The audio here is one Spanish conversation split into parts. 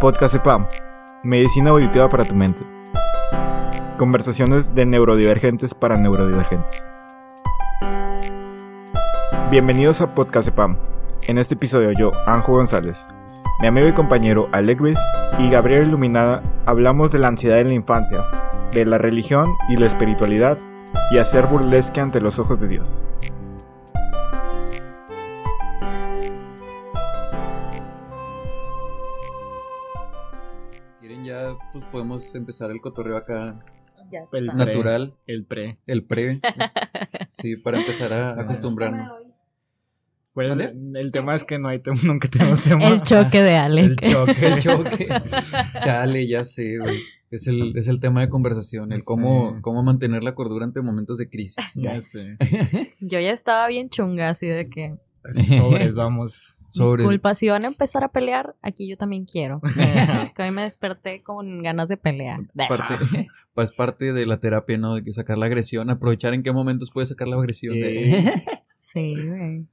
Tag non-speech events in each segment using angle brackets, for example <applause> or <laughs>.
Podcast EPAM, Medicina Auditiva para tu mente. Conversaciones de neurodivergentes para neurodivergentes. Bienvenidos a Podcast EPAM. En este episodio yo, Anjo González, mi amigo y compañero Alegris y Gabriel Iluminada hablamos de la ansiedad en la infancia, de la religión y la espiritualidad y hacer burlesque ante los ojos de Dios. Podemos empezar el cotorreo acá Ya El pre. natural, El pre. el pre. <laughs> Sí, para empezar a acostumbrarnos. Pues, el tema es que no hay tema, <laughs> nunca tenemos tema. El choque de El Alec. choque. <laughs> El choque. Chale, ya sé, güey. Es el, es el tema de conversación, el cómo, Sí. cómo mantener la cordura ante momentos de crisis. Ya sé. Yo ya estaba bien chunga, así de que. Sobres, vamos. Sobre Disculpa, si van a empezar a pelear, aquí yo también quiero. <laughs> Que hoy me desperté con ganas de pelear. parte, <laughs> pues parte de la terapia, ¿no? De que sacar la agresión, aprovechar en qué momentos puedes sacar la agresión. de-. Sí, güey.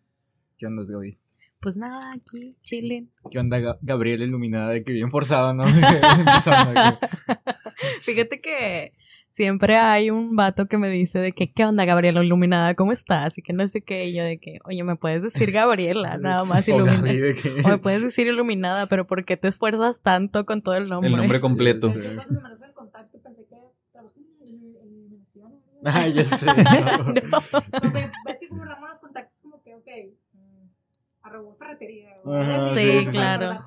¿Qué onda, Gaby? Pues nada, aquí, chilling. ¿Qué onda, Ga- Gabriel Iluminada? De que bien forzado, ¿no? <laughs> Fíjate que siempre hay un vato que me dice de que, ¿qué onda, Gabriela Iluminada? ¿Cómo estás? Y que no sé qué. Y yo de que, oye, ¿me puedes decir Gabriela? <laughs> Nada más O iluminada. de que- O me puedes decir iluminada, pero ¿por qué te esfuerzas tanto con todo el nombre? el nombre completo. Ay, <laughs> ya sé. <laughs> No. No, ve- ves que como Ramón los contactos como que, ok, mm, a Raúl Ferretería. Ajá, sí, claro.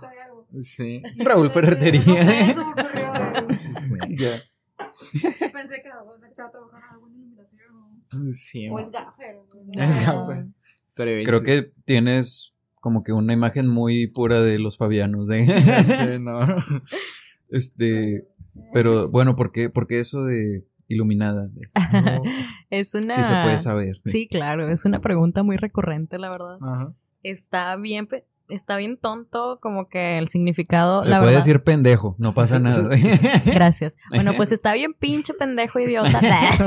Sí. Raúl Ferretería. No sé, eso me ocurrió. <laughs> Pensé que Raúl me echaba a trabajar en alguna iluminación Sí. o es gaffer. No. <laughs> bien, Creo que tienes como que una imagen muy pura de los fabianos. De... <laughs> Sé, no. este, pero bueno, ¿por qué, por qué eso de iluminada? De- No. Es una... Sí se puede saber. Sí, claro, es una pregunta muy recurrente, la verdad. Ajá. Está bien, está bien tonto como que el significado, Se la puede verdad. decir pendejo, no pasa nada. <laughs> Gracias. Bueno, pues está bien pinche pendejo idiota.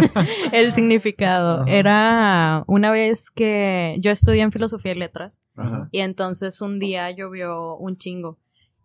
<laughs> el significado. Ajá. Era una vez que yo estudié en filosofía y letras Ajá. y entonces un día llovió un chingo.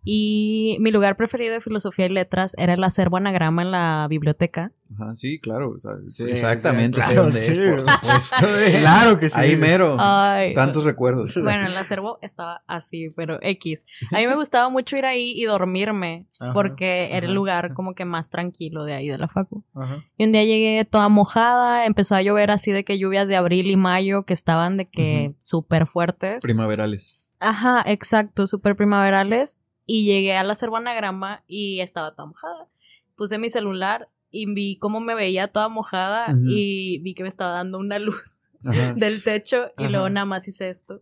Y mi lugar preferido de filosofía y letras era el acervo anagrama en la biblioteca. Ajá, sí, claro. o sea, Sí, exactamente, sí, sé claro, dónde es, sí. por supuesto. <laughs> eh. Claro que sí. Ahí mero. Ay. Tantos recuerdos. Bueno, el acervo estaba así, pero X. A mí me gustaba mucho ir ahí y dormirme, Ajá, porque era el lugar como que más tranquilo de ahí de la facu. Ajá. Y un día llegué toda mojada, empezó a llover así de que lluvias de abril y mayo que estaban de que súper fuertes. Primaverales. Ajá, exacto, súper primaverales. Y llegué al acervo anagrama y estaba toda mojada. Puse mi celular y vi cómo me veía toda mojada y vi que me estaba dando una luz Ajá. <laughs> del techo y Ajá. luego nada más hice esto.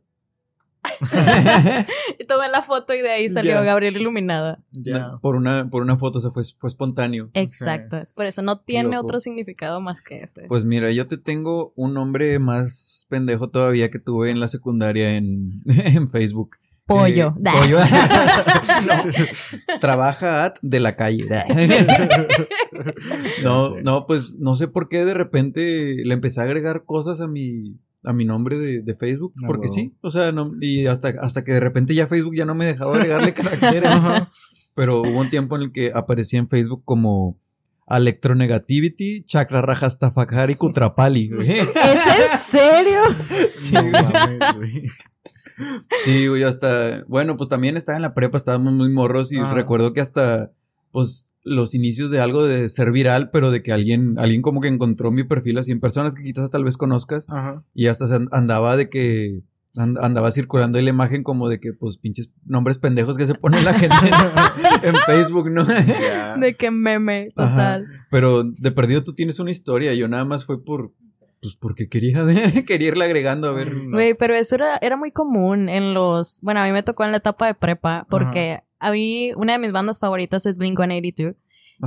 <laughs> Y tomé la foto y de ahí salió. Gabriel Iluminada. Ya. por, una, por una foto se fue, fue espontáneo. Exacto, es por eso no tiene Loco. otro significado más que ese. Pues mira, yo te tengo un nombre más pendejo todavía que tuve en la secundaria en, <laughs> en Facebook. Pollo. Eh, pollo. <laughs> No. Trabaja at de la calle. <laughs> No, no, pues no sé por qué de repente le empecé a agregar cosas a mi a mi nombre de, de Facebook, Ah, porque sí, o sea, no, y hasta, hasta que de repente ya Facebook ya no me dejaba agregarle <laughs> caracteres, pero hubo un tiempo en el que aparecía en Facebook como Electronegativity, Chakra Rajastafakari Kutrapali. ¿Es en serio? Sí, No mames, güey. Sí, güey, hasta, bueno, pues también estaba en la prepa, estábamos muy morros y recuerdo que hasta, pues, los inicios de algo de ser viral, pero de que alguien, alguien como que encontró mi perfil así en personas que quizás tal vez conozcas Ajá. y hasta andaba de que, and- andaba circulando ahí la imagen como de que, pues, pinches nombres pendejos que se pone la gente en, <laughs> en Facebook, ¿no? De que meme, total. Pero de perdido tú tienes una historia, yo nada más fue por, pues, porque quería, <laughs> quería irle agregando a ver. No Güey, pero eso era, era muy común en los... Bueno, a mí me tocó en la etapa de prepa porque a mí una de mis bandas favoritas es Blink-182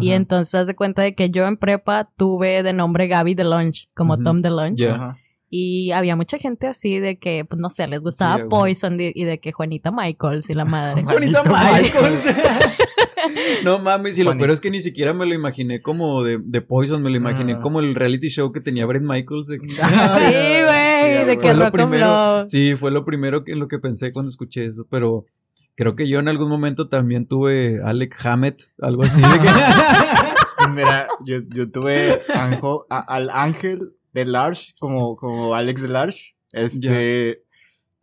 y Ajá. entonces haz de cuenta de que yo en prepa tuve de nombre Gaby DeLonge, como Ujú. Tom DeLonge. Ajá. Y había mucha gente así de que, pues no sé, les gustaba Sí. Poison y y de que Juanita Michaels y la madre. <laughs> Juanita Michaels. <laughs> <laughs> no mames, y lo peor es que ni siquiera me lo imaginé como de, de Poison, me lo imaginé Ah. como el reality show que tenía Brett Michaels. de- <laughs> <laughs> Sí, güey, de que rock primero, sí, fue lo primero que, en lo que pensé cuando escuché eso, pero Creo que yo en algún momento también tuve Alec Hammett, algo así. de que- mira, yo, yo tuve Anjo- a- al ángel de Large, como, como Alex de Large. Este.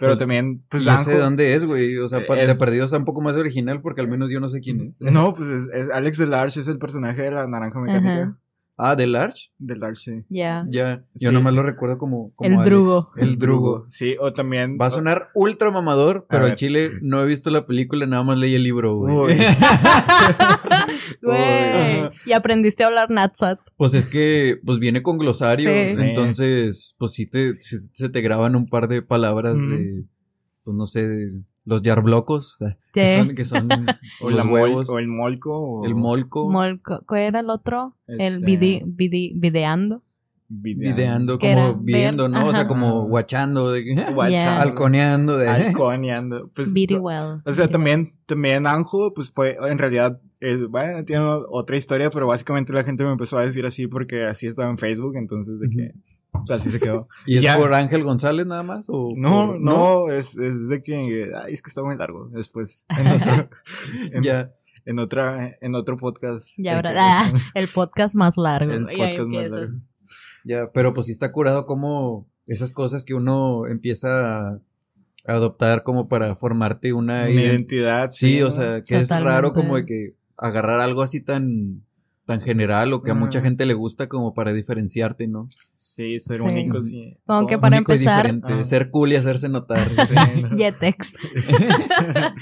Pero Pues, también, pues ¿Y ese de Anjo- dónde es, güey? O sea, Es- de perdido está un poco más original porque al menos yo no sé quién es. No, pues es, es- Alex de Large es el personaje de la naranja mecánica. Ajá. Ah, ¿de Large? De Large, sí. Ya. Ya. Yo Sí. nomás lo recuerdo como. como El Alex. Drugo. El Drugo. Sí, o también. Va a sonar ultra mamador, pero ver. chile no he visto la película, nada más leí el libro, güey. Uy. <laughs> Güey. Y aprendiste a hablar Natsat. Pues es que, pues viene con glosario, Sí. entonces, pues sí te, sí- se te graban un par de palabras de, pues no sé, de los yarblocos, eh, que son, que son <laughs> o, los la mol- huevos, o el molco. O el molco, Molco. ¿Cuál era el otro? El Este- vidi, vidi- videando. videando, Que era como viendo, ¿no? O sea, como guachando, de, Guachando. Ya. halconeando, de, Halconeando. Pues, well. O sea, también, también Anjo, pues fue, en realidad, eh, bueno, tiene otra historia, pero básicamente la gente me empezó a decir así porque así estaba en Facebook, entonces de que, pues, así se quedó. <laughs> ¿Y es Ya. por Ángel González nada más? O No, por- no, es, es de que, ay, es que está muy largo. Después, en <laughs> otro, <laughs> en, Ya. en otra, en otro podcast. Ya habrá- Eh, ah, el podcast más largo. el podcast más largo. Ya, pero pues sí está curado como esas cosas que uno empieza a adoptar como para formarte una Una ident- identidad. Sí, ¿no? o sea, que es raro como de que agarrar algo así tan tan general o que a mucha gente le gusta como para diferenciarte, ¿no? Sí, ser Sí. único, sí. Como que para Único empezar- Ajá. ser cool y hacerse notar. <laughs> <laughs> Jetex. <laughs>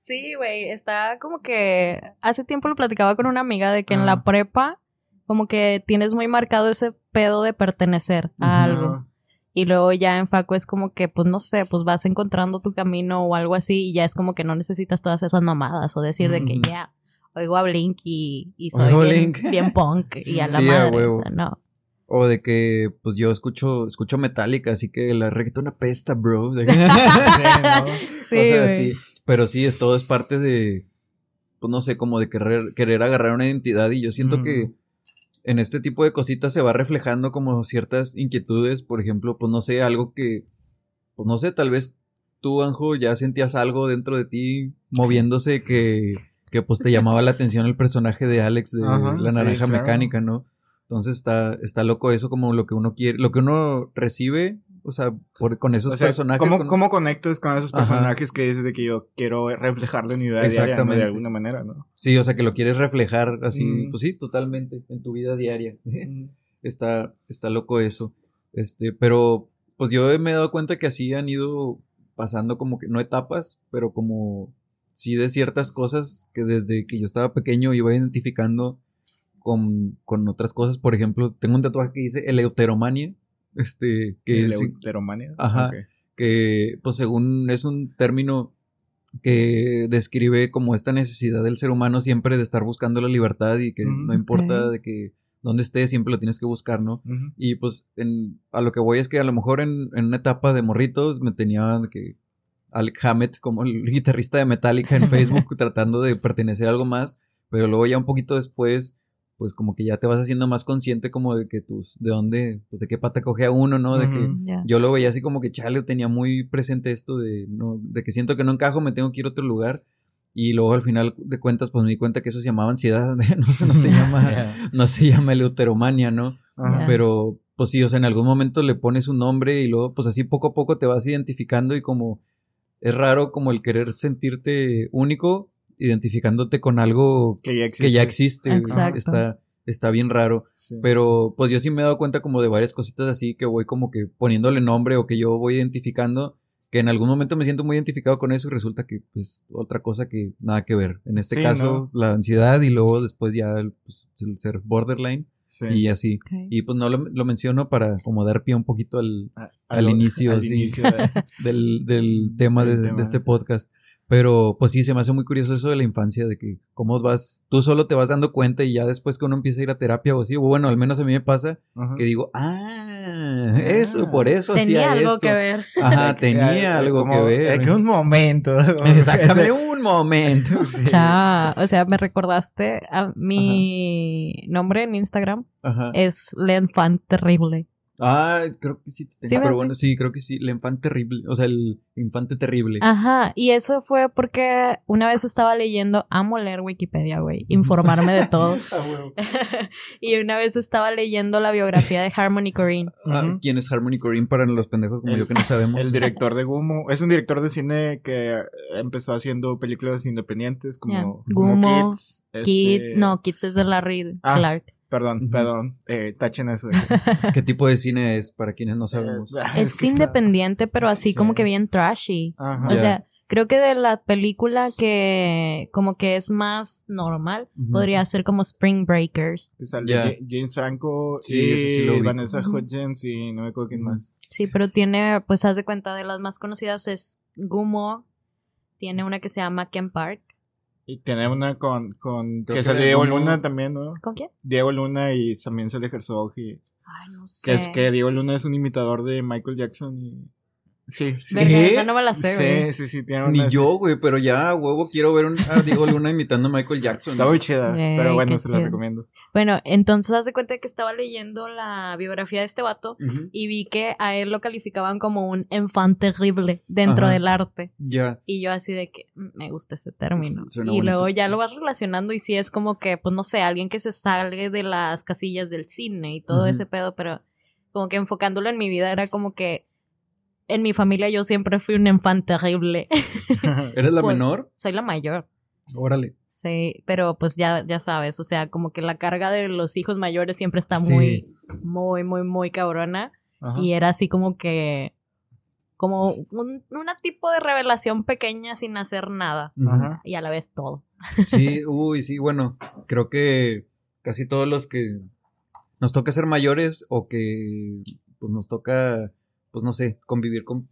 Sí, güey, está como que hace tiempo lo platicaba con una amiga de que en Ah. la prepa como que tienes muy marcado ese pedo de pertenecer a algo. Ajá. Y luego ya en Faco es como que, pues no sé, pues vas encontrando tu camino o algo así y ya es como que no necesitas todas esas mamadas o decir de que ya, oigo a Blink y, y soy bien, bien punk <laughs> y a la Sí, a madre. huevo. o sea, no. o de que pues yo escucho escucho Metallica, así que la reggaetón apesta, bro. <laughs> <laughs> De- Sí, ¿no? Sí, o sea, güey. sí. Pero sí, es todo es parte de, pues no sé, como de querer, querer agarrar una identidad y yo siento que en este tipo de cositas se va reflejando como ciertas inquietudes, por ejemplo, pues no sé, algo que, pues no sé, tal vez tú, Anjo, ya sentías algo dentro de ti moviéndose que, que pues te llamaba la atención el personaje de Alex de Ajá, la sí, naranja claro. mecánica, ¿no? Entonces está, está loco eso como lo que uno quiere, lo que uno recibe, o sea, por, con esos O sea, personajes. ¿cómo, con- cómo conectas con esos Ajá. personajes que dices de que yo quiero reflejarlo en mi vida diaria de alguna manera, ¿no? Sí, o sea, que lo quieres reflejar así, Mm. pues sí, totalmente, en tu vida diaria. <laughs> está, está loco eso. Este, pero pues yo me he dado cuenta que así han ido pasando como que, no etapas, pero como sí de ciertas cosas que desde que yo estaba pequeño iba identificando con, con otras cosas. Por ejemplo, tengo un tatuaje que dice eleuteromania, este, que El es- Euteromania. Ajá. Que pues según es un término que describe como esta necesidad del ser humano siempre de estar buscando la libertad y que no importa de que dónde estés siempre lo tienes que buscar, ¿no? Y pues en, a lo que voy es que a lo mejor en, en una etapa de morritos me tenía que Alec Hammett como el <laughs> guitarrista de Metallica en Facebook <laughs> tratando de pertenecer a algo más, pero luego ya un poquito después pues como que ya te vas haciendo más consciente como de que tus, de dónde, pues de qué pata coge a uno, ¿no? De que yo lo veía así como que chale, tenía muy presente esto de, no, de que siento que no encajo, me tengo que ir a otro lugar. Y luego al final de cuentas, pues me di cuenta que eso se llamaba ansiedad, <laughs> no, se- no se llama, no se llama eleuteromania, ¿no? Pero, pues sí, o sea, en algún momento le pones un nombre y luego, pues así poco a poco te vas identificando y como es raro como el querer sentirte único, identificándote con algo Que ya existe. que ya existe. güey. Exacto. Está, está bien raro. Sí. Pero pues yo sí me he dado cuenta como de varias cositas así que voy como que poniéndole nombre o que yo voy identificando que en algún momento me siento muy identificado con eso y resulta que pues otra cosa que nada que ver. En este Sí, caso la ansiedad y luego después ya el, pues, el ser borderline Sí. y así. Y pues no lo, lo menciono para como dar pie un poquito al, A- al inicio, al sí. inicio de- <laughs> del, del tema, Del de, tema. de este podcast. Pero pues sí, se me hace muy curioso eso de la infancia, de que cómo vas, tú solo te vas dando cuenta y ya después que uno empieza a ir a terapia o así, o bueno, al menos a mí me pasa, Ajá. que digo, ah, eso, por eso Tenía hacía algo esto". que ver. Ajá, <laughs> tenía algo como- que ver. eh, que un momento. <laughs> Exactamente, un momento. <laughs> Sí. Cha, o sea, me recordaste a mi nombre en Instagram Ajá, es Len Fan Terrible. Ah, creo que sí. Sí, pero bueno, sí, creo que sí. El infante terrible. O sea, el infante terrible. Ajá, y eso fue porque una vez estaba leyendo, amo leer Wikipedia, güey, informarme de todo. <laughs> <laughs> Y una vez estaba leyendo la biografía de Harmony Korine. <laughs> Ah. ¿Quién es Harmony Korine para los pendejos como El- yo que no sabemos? El director de Gumo. Es un director de cine que empezó haciendo películas independientes como, como Gumo, Kids. Kid, este- no, Kids es de Larry Ah. Clark. Perdón, perdón. Eh, tachen eso. de- <laughs> ¿Qué tipo de cine es para quienes no sabemos? Eh, Es, que está- independiente, pero así Sí. como que bien trashy. Ajá. O sea, creo que de la película que como que es más normal, podría ser como Spring Breakers. Que sale James Franco Sí, y ese sí lo. Vanessa Ujú. Hudgens y no me acuerdo quién más. Sí, pero tiene, pues haz de cuenta de las más conocidas es Gumo, tiene una que se llama Ken Park. Y tiene una con, con Creo que que sale de Diego Luna también, ¿no? ¿Con quién? Diego Luna y también sale Herzog y Ay, no sé. que es que Diego Luna es un imitador de Michael Jackson y sí, sí. Verga, ¿Qué? esa no me la sé, güey. Sí, sí, sí, tiene Ni una- yo, güey, pero ya, huevo, quiero ver un, a Diego Luna imitando a Michael Jackson. Está muy chida, pero bueno, se la chido. recomiendo. Bueno, entonces haz de cuenta que estaba leyendo la biografía de este vato y vi que a él lo calificaban como un enfant terrible dentro Ajá. del arte. Ya. Y yo así de que mm, me gusta ese término. Suena y bonito. luego ya lo vas relacionando y sí es como que, pues no sé, alguien que se sale de las casillas del cine y todo ese pedo, pero como que enfocándolo en mi vida era como que en mi familia yo siempre fui un enfant terrible. <laughs> ¿Eres la Pues- menor? Soy la mayor. Órale. Sí, pero pues ya, ya sabes, o sea, como que la carga de los hijos mayores siempre está Sí. muy, muy, muy, muy cabrona. Ajá. Y era así como que, como un una tipo de revelación pequeña sin hacer nada. Ajá. Y a la vez todo. Sí, uy, sí, bueno, creo que casi todos los que nos toca ser mayores o que pues nos toca, pues no sé, convivir con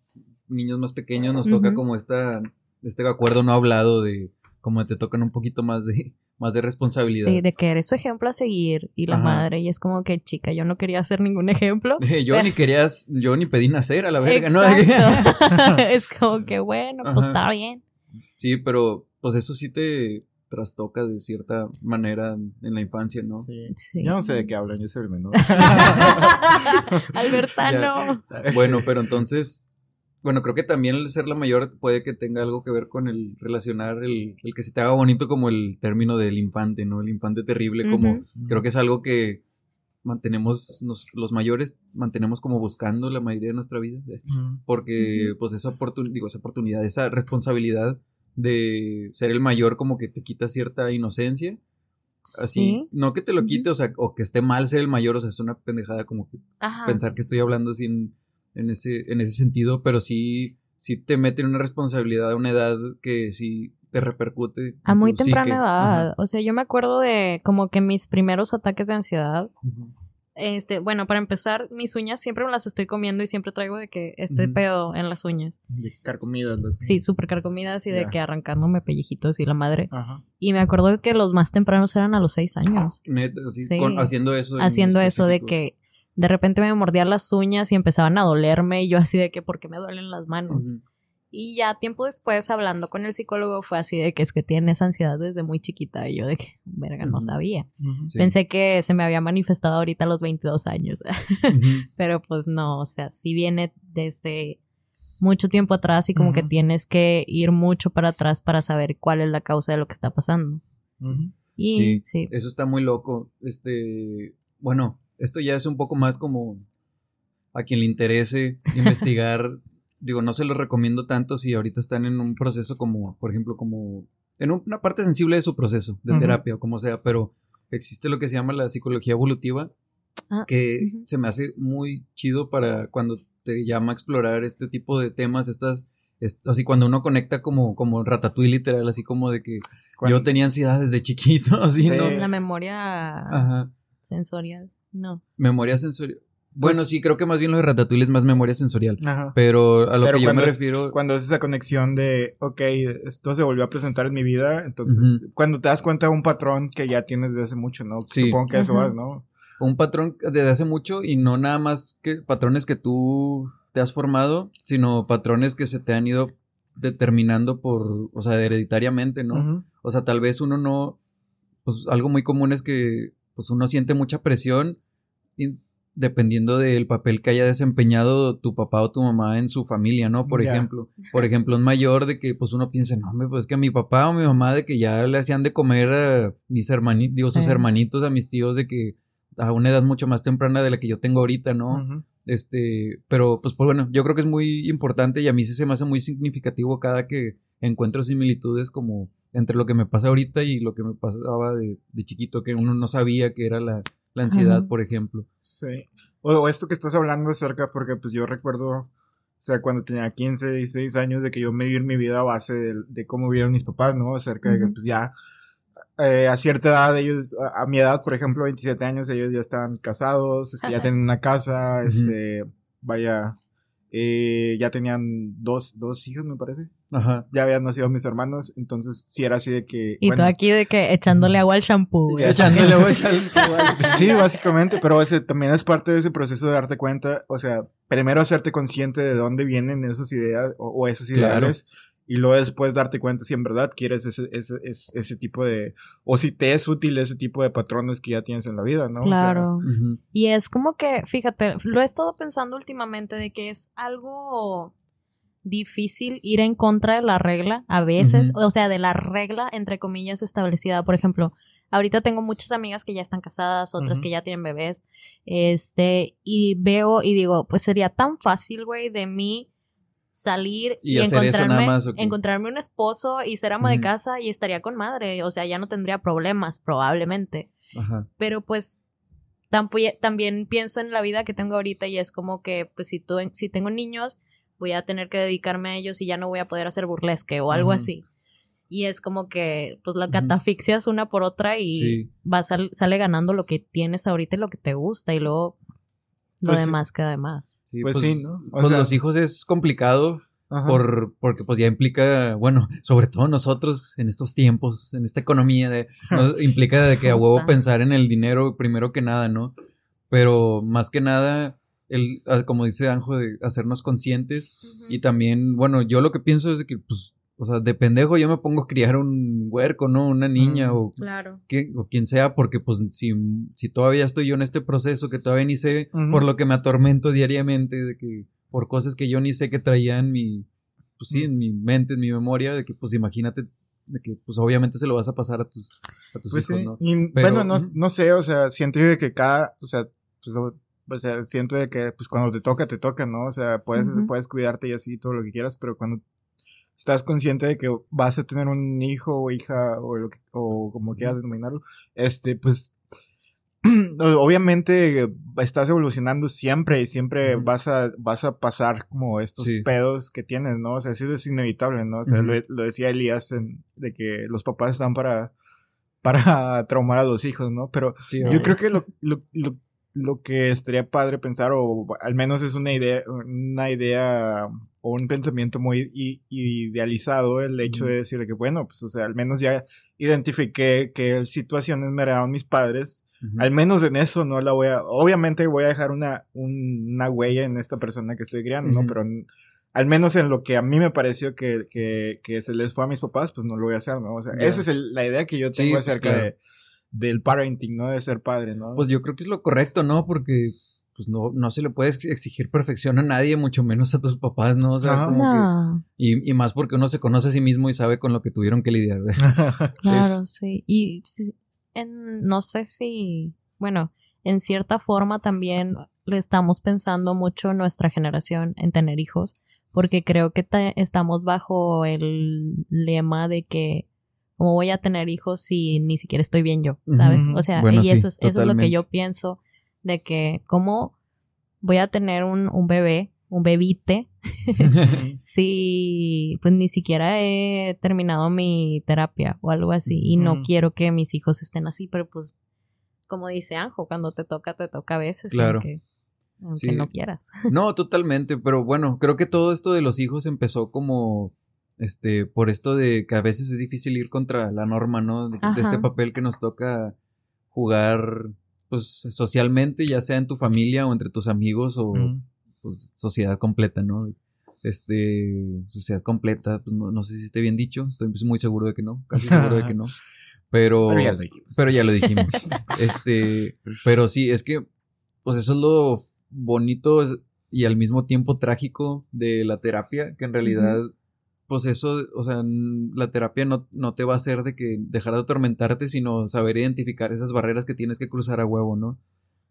niños más pequeños, nos toca como esta, este acuerdo no hablado de como te tocan un poquito más de, <laughs> más de responsabilidad. Sí, de que eres su ejemplo a seguir y la Ajá. madre. Y es como que, chica, yo no quería hacer ningún ejemplo. <laughs> yo ni <laughs> querías, yo ni pedí nacer a la verga, ¿no? Exacto. es como que, bueno, pues está bien. Sí, pero pues eso sí te trastoca de cierta manera en la infancia, ¿no? Sí. Sí. Yo no sé de qué hablan, yo soy el menor. <laughs> Albertano. Bueno, pero entonces, bueno, creo que también el ser la mayor puede que tenga algo que ver con el relacionar, el, el que se te haga bonito como el término del infante, ¿no? El infante terrible, como creo que es algo que mantenemos, nos- los mayores mantenemos como buscando la mayoría de nuestra vida, porque pues esa oportunidad, digo, esa oportunidad, esa responsabilidad de ser el mayor como que te quita cierta inocencia. Así, Sí. no que te lo quite, o sea, o que esté mal ser el mayor, o sea, es una pendejada como que Ajá. pensar que estoy hablando así en, ese, en ese sentido, pero sí, sí te mete en una responsabilidad a una edad que sí te repercute. A muy temprana psique. edad. Ajá. O sea, yo me acuerdo de como que mis primeros ataques de ansiedad. Este, bueno, para empezar, mis uñas siempre me las estoy comiendo y siempre traigo de que este pedo en las uñas. De carcomidas, los- Sí, súper carcomidas y de que arrancándome pellejitos y la madre. Ajá. Y me acuerdo que los más tempranos eran a los seis años. Neta, así, Sí. con- haciendo eso. en Haciendo eso de que de repente me mordía las uñas y empezaban a dolerme y yo así de que, ¿por qué me duelen las manos? Y ya tiempo después, hablando con el psicólogo, fue así de que es que tienes ansiedad desde muy chiquita. Y yo de que, verga, no sabía. Sí. Pensé que se me había manifestado ahorita a los 22 años. <laughs> Pero pues no, o sea, sí viene desde mucho tiempo atrás y como que tienes que ir mucho para atrás para saber cuál es la causa de lo que está pasando. Y Sí. sí, Eso está muy loco. Este, bueno, esto ya es un poco más como a quien le interese investigar. <laughs> Digo, no se lo recomiendo tanto si ahorita están en un proceso como, por ejemplo, como en un- una parte sensible de su proceso de terapia o como sea, pero existe lo que se llama la psicología evolutiva Ah, que se me hace muy chido para cuando te llama a explorar este tipo de temas, estas es- así cuando uno conecta como como ratatouille literal, así como de que yo tenía ansiedad desde chiquito, <laughs> así, Sí. ¿no? la memoria Ajá. sensorial, no. Memoria sensorial. Bueno, Pues- sí, creo que más bien lo de Ratatouille es más memoria sensorial. Ajá. Pero a lo Pero que yo me es- refiero. Cuando es esa conexión de, ok, esto se volvió a presentar en mi vida, entonces, cuando te das cuenta de un patrón que ya tienes desde hace mucho, ¿no? Sí. Supongo que eso Ajá. vas, ¿no? Un patrón desde hace mucho y no nada más que patrones que tú te has formado, sino patrones que se te han ido determinando por, o sea, hereditariamente, ¿no? O sea, tal vez uno no, pues algo muy común es que pues uno siente mucha presión y dependiendo del papel que haya desempeñado tu papá o tu mamá en su familia, ¿no? Por ejemplo, por ejemplo, es mayor de que pues uno piensa, no, hombre, pues es que a mi papá o mi mamá de que ya le hacían de comer a mis hermanitos, digo, sus hermanitos, a mis tíos de que a una edad mucho más temprana de la que yo tengo ahorita, ¿no? Este, pero pues, pues bueno, yo creo que es muy importante y a mí sí se me hace muy significativo cada que encuentro similitudes como entre lo que me pasa ahorita y lo que me pasaba de, de chiquito, que uno no sabía que era la, la ansiedad, por ejemplo. Sí. O, o esto que estás hablando acerca, porque pues yo recuerdo, o sea, cuando tenía 15, 16 años, de que yo medir mi vida a base de, de cómo vieron mis papás, ¿no? Acerca de que pues ya eh, a cierta edad ellos, a, a mi edad, por ejemplo, 27 años, ellos ya estaban casados, este, ya tenían una casa, este, vaya, eh, ya tenían dos, dos hijos, me parece. Ajá. Ya habían nacido mis hermanos, entonces sí era así de que... Y bueno, tú aquí de que echándole agua al shampoo. Echándole agua, <laughs> echándole Sí, básicamente, pero ese también es parte de ese proceso de darte cuenta, o sea, primero hacerte consciente de dónde vienen esas ideas o, o esos Claro. Y luego después darte cuenta si en verdad quieres ese, ese, ese, ese tipo de, o si te es útil ese tipo de patrones que ya tienes en la vida, ¿no? O sea, Claro. Y es como que, fíjate, lo he estado pensando últimamente de que es algo difícil ir en contra de la regla a veces, o sea, de la regla entre comillas establecida. Por ejemplo, ahorita tengo muchas amigas que ya están casadas, otras que ya tienen bebés, este, y veo y digo, pues sería tan fácil, güey, de mí salir Y encontrarme, más, ¿o qué? encontrarme un esposo y ser ama de casa y estaría con madre, o sea, ya no tendría problemas probablemente Ajá. pero pues también pienso en la vida que tengo ahorita y es como que pues si, tu- si tengo niños voy a tener que dedicarme a ellos y ya no voy a poder hacer burlesque o algo así. Y es como que pues la catafixias una por otra y Sí. vas sal- sale ganando lo que tienes ahorita y lo que te gusta y luego lo Pues demás queda de más. Sí, Pues sí, ¿no? O pues sea- los hijos es complicado Ajá. por, porque pues ya implica, bueno, <laughs> sobre todo nosotros en estos tiempos, en esta economía, de, nos implica de que a huevo pensar en el dinero primero que nada, ¿no? Pero más que nada, el, ah, como dice Anjo, de hacernos conscientes y también, bueno, yo lo que pienso es de que, pues, o sea, de pendejo yo me pongo a criar un huerco, ¿no? Una niña Mm. o, Claro. que- o quien sea, porque pues si, si todavía estoy yo en este proceso que todavía ni sé, por lo que me atormento diariamente, de que por cosas que yo ni sé que traía en mi, pues sí, en mi mente, en mi memoria, de que pues imagínate, de que pues obviamente se lo vas a pasar a tus, a tus Pues hijos, sí, ¿no? y, Pero- bueno, no, no sé, o sea, siento yo de que cada, o sea, pues, o, o sea, siento de que pues cuando te toca, te toca, ¿no? O sea, puedes, puedes cuidarte y así, todo lo que quieras, pero cuando estás consciente de que vas a tener un hijo o hija o, lo que- o como quieras denominarlo, este, pues, <clears throat> obviamente estás evolucionando siempre y siempre vas a, vas a pasar como estos Sí. pedos que tienes, ¿no? O sea, eso es inevitable, ¿no? O sea, lo, lo decía Elías en- de que los papás están para, para <laughs> traumar a los hijos, ¿no? Pero Sí, yo creo que lo, lo, lo, lo que estaría padre pensar, o al menos es una idea, una idea o un pensamiento muy idealizado, el hecho de decir que, bueno, pues, o sea, al menos ya identifiqué qué situaciones me heredaron mis padres. Al menos en eso no la voy a. Obviamente voy a dejar una, un- una huella en esta persona que estoy criando, ¿no? Pero al menos en lo que a mí me pareció que, que, que se les fue a mis papás, pues no lo voy a hacer, ¿no? O sea, esa es el- la idea que yo Sí, tengo pues, acerca claro. de, del parenting, ¿no? De ser padre, ¿no? Pues yo creo que es lo correcto, ¿no? Porque pues no, no se le puede ex- exigir perfección a nadie, mucho menos a tus papás, ¿no? O sea, como que- y, y más porque uno se conoce a sí mismo y sabe con lo que tuvieron que lidiar. <laughs> claro, sí. Y en, no sé si, bueno, en cierta forma también le estamos pensando mucho nuestra generación en tener hijos, porque creo que ta- estamos bajo el lema de que cómo voy a tener hijos si ni siquiera estoy bien yo, ¿sabes? O sea, Bueno, y sí, eso es, eso es lo que yo pienso de que cómo voy a tener un, un bebé, un bebite, <laughs> <laughs> si pues ni siquiera he terminado mi terapia o algo así y no quiero que mis hijos estén así, pero pues como dice Anjo, cuando te toca, te toca a veces, Claro. aunque, aunque Sí. no quieras. <laughs> No, totalmente, pero bueno, creo que todo esto de los hijos empezó como, este, por esto de que a veces es difícil ir contra la norma, ¿no? De, este papel que nos toca jugar, pues, socialmente, ya sea en tu familia o entre tus amigos o, pues, sociedad completa, ¿no? Este, sociedad completa, pues, no, no sé si esté bien dicho, estoy muy seguro de que no, casi seguro de que no, <laughs> pero... Pero ya lo dijimos. Pero ya lo dijimos. <laughs> este, pero sí, es que pues eso es lo bonito y al mismo tiempo trágico de la terapia, que en realidad, pues eso, o sea, la terapia no, no te va a hacer de que dejar de atormentarte, sino saber identificar esas barreras que tienes que cruzar a huevo, ¿no?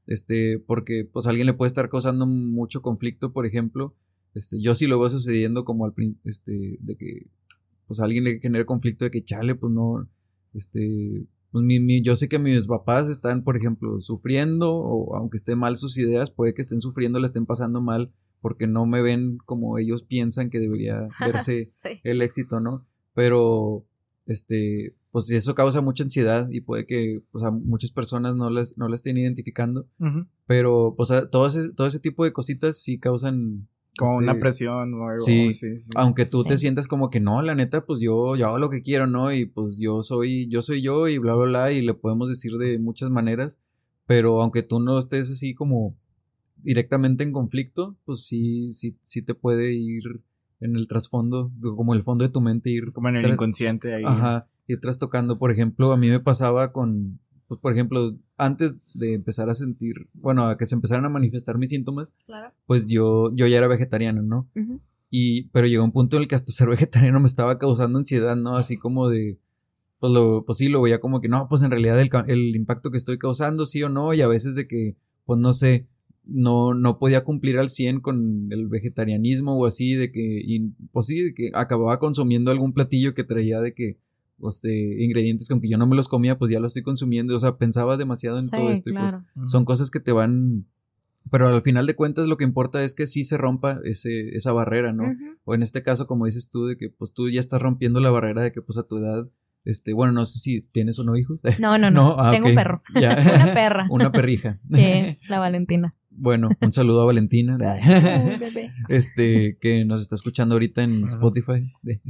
Este, porque pues alguien le puede estar causando mucho conflicto, por ejemplo, este, yo sí lo veo sucediendo como al este, de que pues a alguien le genera conflicto de que chale, pues no, este, pues mi, mi- yo sé que mis papás están, por ejemplo, sufriendo, o aunque estén mal sus ideas, puede que estén sufriendo, le estén pasando mal, porque no me ven como ellos piensan que debería <laughs> verse Sí. el éxito, ¿no? Pero, este, pues eso causa mucha ansiedad y puede que, pues a muchas personas no las, no la estén identificando, pero, pues a- todo ese, todo ese tipo de cositas sí causan... Como este, una presión o algo. sí, sí, sí. aunque tú te sientas como que no, la neta, pues yo, yo hago lo que quiero, ¿no? Y pues yo soy, yo soy yo y bla, bla, bla, y le podemos decir de muchas maneras, pero aunque tú no estés así como directamente en conflicto, pues sí, sí, sí te puede ir en el trasfondo, como el fondo de tu mente, ir, Como en el inconsciente ahí. ajá, ir trastocando. Por ejemplo, a mí me pasaba con, pues por ejemplo, antes de empezar a sentir, bueno, a que se empezaran a manifestar mis síntomas, Claro. pues yo, yo ya era vegetariano, ¿no? Y, pero llegó un punto en el que hasta <laughs> ser vegetariano me estaba causando ansiedad, ¿no? Así como de, pues lo, pues sí, lo veía como que no, pues en realidad el, el impacto que estoy causando, sí o no, y a veces de que, pues no sé, no, no podía cumplir al 100 con el vegetarianismo o así, de que, y, pues sí, de que acababa consumiendo algún platillo que traía de que, pues de ingredientes que aunque yo no me los comía, pues ya lo estoy consumiendo, o sea, pensaba demasiado en Sí, todo esto y pues son cosas que te van pero al final de cuentas lo que importa es que sí se rompa ese, esa barrera, ¿no? O en este caso, como dices tú, de que pues tú ya estás rompiendo la barrera de que pues a tu edad, este, bueno, no sé si tienes o no hijos. No, no, <laughs> no. ah, Tengo un perro. Ya. <laughs> Una perra. Una perrija. Sí, <laughs> la Valentina. Bueno, un saludo a Valentina. <laughs> <laughs> Este, que nos está escuchando ahorita en. Spotify. Sí,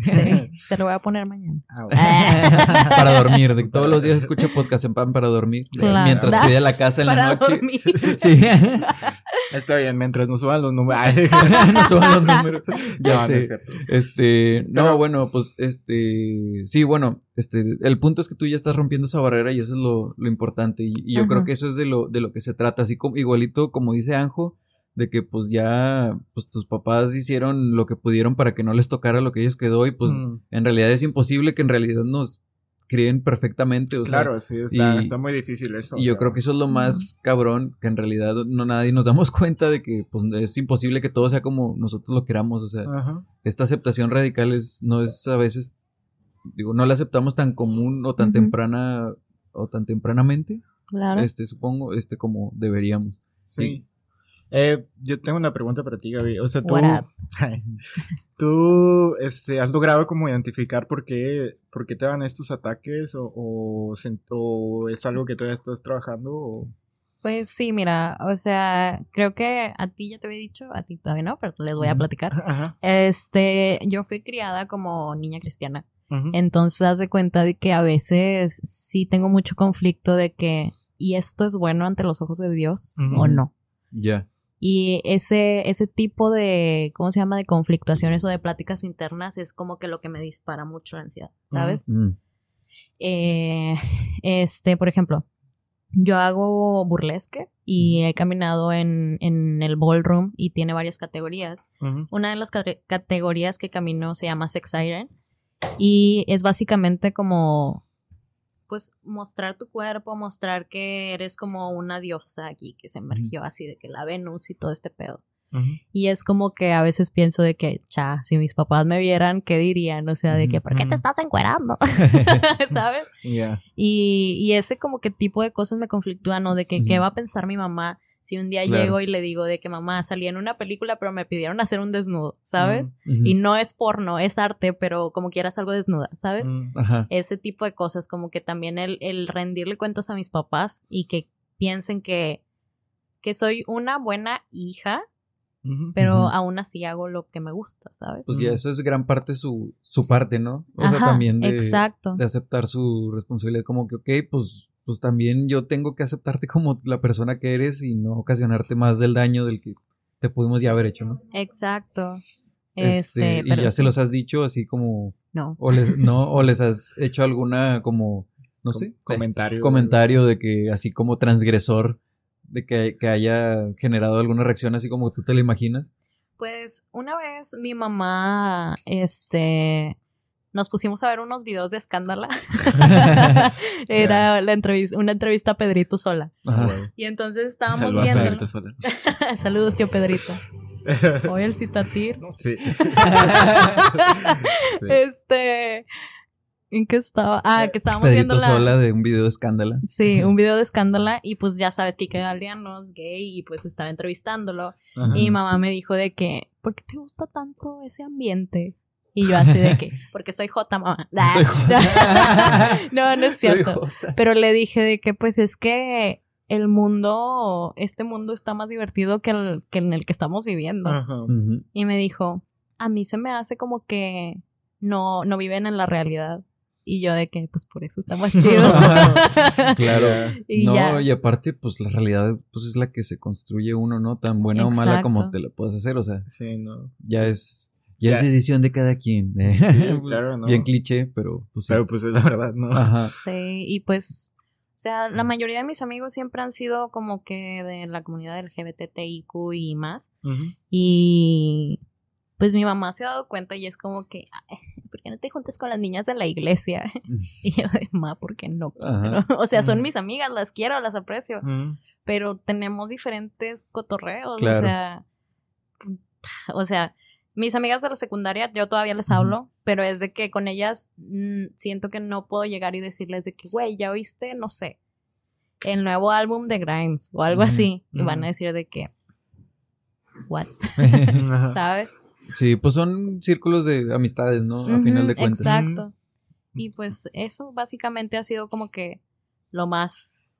se lo voy a poner mañana. Ah, <laughs> para dormir. De, todos los días escucha podcast en pan para dormir. Claro. Mientras Da- cuida la casa en la Para noche. dormir. Sí. Está bien, mientras nos suban los números. no suban los números. <laughs> <laughs> Ya No, no sé. es. Este, no, Pero- bueno, pues, este, sí, bueno, este, el punto es que tú ya estás rompiendo esa barrera y eso es lo, lo importante. Y, y yo Ajá. creo que eso es de lo, de lo que se trata. Así como, igualito, como dice Anjo, de que pues ya, pues tus papás hicieron lo que pudieron para que no les tocara lo que ellos quedó y pues Mm. en realidad es imposible que en realidad nos críen perfectamente. O sea, Claro, sí, está, y- está muy difícil eso. y yo pero- creo que eso es lo más cabrón, que en realidad no nadie nos damos <laughs> cuenta de que pues es imposible que todo sea como nosotros lo queramos, o sea, Ajá. esta aceptación radical es, no es a veces, digo, no la aceptamos tan común o tan temprana o tan tempranamente, Claro. este, supongo, este, como deberíamos. Sí. Eh, yo tengo una pregunta para ti, Gaby. O sea, tú, <laughs> tú este, has logrado como identificar por qué, por qué te dan estos ataques o, o, sen- o es algo que todavía estás trabajando o... Pues sí, mira, o sea, creo que a ti ya te había dicho, a ti todavía no, pero les voy a platicar. <laughs> Ajá. Este, yo fui criada como niña cristiana. Entonces, haz de cuenta de que a veces sí tengo mucho conflicto de que, ¿y esto es bueno ante los ojos de Dios o no? Ya. Y ese, ese tipo de, ¿cómo se llama? De conflictuaciones o de pláticas internas es como que lo que me dispara mucho la ansiedad, ¿sabes? Mm. Eh, este, por ejemplo, yo hago burlesque y he caminado en, en el ballroom y tiene varias categorías. Una de las cate- categorías que camino se llama Sex Siren y es básicamente como pues mostrar tu cuerpo, mostrar que eres como una diosa aquí que se emergió así de que la Venus y todo este pedo. Y es como que a veces pienso de que, cha, si mis papás me vieran, ¿qué dirían? O sea, de que, ¿por qué te estás encuerando? <laughs> <laughs> ¿Sabes? Y, y ese como que tipo de cosas me conflictúan, ¿no? De que, ¿qué va a pensar mi mamá si un día Claro. llego y le digo de que mamá salí en una película pero me pidieron hacer un desnudo, ¿sabes? Y no es porno, es arte, pero como quieras algo desnuda, ¿sabes? Mm. Ajá. Ese tipo de cosas, como que también el, el rendirle cuentas a mis papás y que piensen que, que soy una buena hija, pero Ujú. aún así hago lo que me gusta, ¿sabes? Pues ya eso es gran parte su, su parte, ¿no? O sea, también de, exacto. de aceptar su responsabilidad, como que, ok, pues, pues también yo tengo que aceptarte como la persona que eres y no ocasionarte más del daño del que te pudimos ya haber hecho, ¿no? Exacto. Este, Este, y ya se los has dicho así como, No. o les, no, o les has hecho alguna como, no sé, Com- comentario. comentario de que así como transgresor de que, que haya generado alguna reacción así como tú te la imaginas. Pues una vez mi mamá, este, nos pusimos a ver unos videos de escándala. <laughs> Era la entrevista, una entrevista a Pedrito Sola. Ajá. Y entonces estábamos Saludos a viendo. Pedrito Sola. <laughs> Saludos, tío Pedrito. <laughs> Hoy el citatir. Sí. Sí. Este. ¿En qué estaba? Ah, que estábamos viendo Pedrito la. sola de un video de escándala. Sí, un video de escándala. Y pues ya sabes, Kike Galdiano es gay y pues estaba entrevistándolo. Ajá. Y mi mamá me dijo de que, ¿por qué te gusta tanto ese ambiente? Y yo así de que, <laughs> porque soy J, mamá. Soy <laughs> no, no es <laughs> cierto. Pero le dije de que pues es que el mundo, este mundo está más divertido que el que en el que estamos viviendo. Ajá. Y me dijo, a mí se me hace como que no, no viven en la realidad. Y yo de que, pues por eso está más chido. Claro. Y no, ya. y aparte, pues la realidad pues es la que se construye uno, ¿no? Tan buena o mala como te la puedes hacer. O sea, Sí, no. ya es, ya, Ya. es decisión de cada quien. Sí, <laughs> claro, no. Bien cliché, pero pues sí. Pero pues es la verdad, ¿no? Ajá. Sí, y pues, o sea, la mayoría de mis amigos siempre han sido como que de la comunidad LGBTIQ y más. Y pues mi mamá se ha dado cuenta y es como que, "Ay, ¿por qué no te juntas con las niñas de la iglesia? <laughs> <laughs> Y yo de, ma, ¿por qué no quiero? O sea, son mis amigas, las quiero, las aprecio, pero tenemos diferentes cotorreos, Claro. o sea, o sea, mis amigas de la secundaria, yo todavía les hablo, pero es de que con ellas mm, siento que no puedo llegar y decirles de que, güey, ya oíste, no sé, el nuevo álbum de Grimes o algo así, y van a decir de que, what. <laughs> ¿sabes? sí, pues son círculos de amistades, ¿no? A final de cuentas. Exacto. Y pues eso básicamente ha sido como que lo más...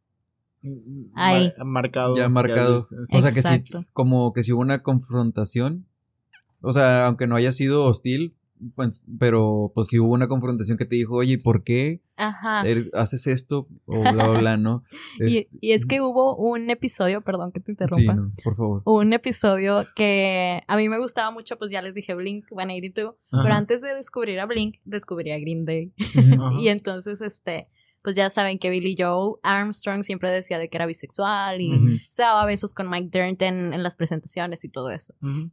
Ahí. Mar- marcado. Ya marcado. O sea que sí, como que si hubo una confrontación. O sea, aunque no haya sido hostil, pues, pero pues si hubo una confrontación que te dijo, oye, ¿por qué Ajá. eres- haces esto? O bla, bla, bla, ¿no? Es- <laughs> Y, y es que hubo un episodio, perdón que te sí, interrumpa, no, por favor. un episodio que a mí me gustaba mucho, pues ya les dije Blink 182, Ajá. pero antes de descubrir a Blink, descubrí a Green Day. <laughs> Y entonces, este, pues ya saben que Billy Joe Armstrong siempre decía de que era bisexual y se daba besos con Mike Dirnt en, en las presentaciones y todo eso. Ujú.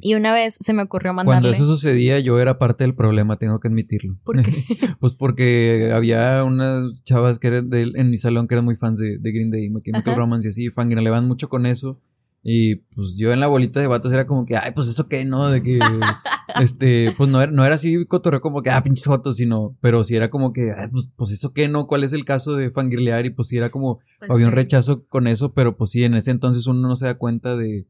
Y una vez se me ocurrió Cuando mandarle... eso sucedía, yo era parte del problema, tengo que admitirlo. ¿Por qué? <laughs> pues porque había unas chavas que eran de- en mi salón que eran muy fans de, de Green Day, Ajá. Romance y así, fangirleaban mucho con eso. Y pues yo en la bolita de vatos era como que, ay, pues eso qué, ¿no? De que, <laughs> este, pues no era, no era así cotorreo como que, ah, pinches fotos, sino, pero sí era como que, ay, pues, pues eso qué, ¿no? ¿Cuál es el caso de fangirlear? Y pues sí era como, Pues había un rechazo con eso, pero pues sí, en ese entonces uno no se da cuenta de,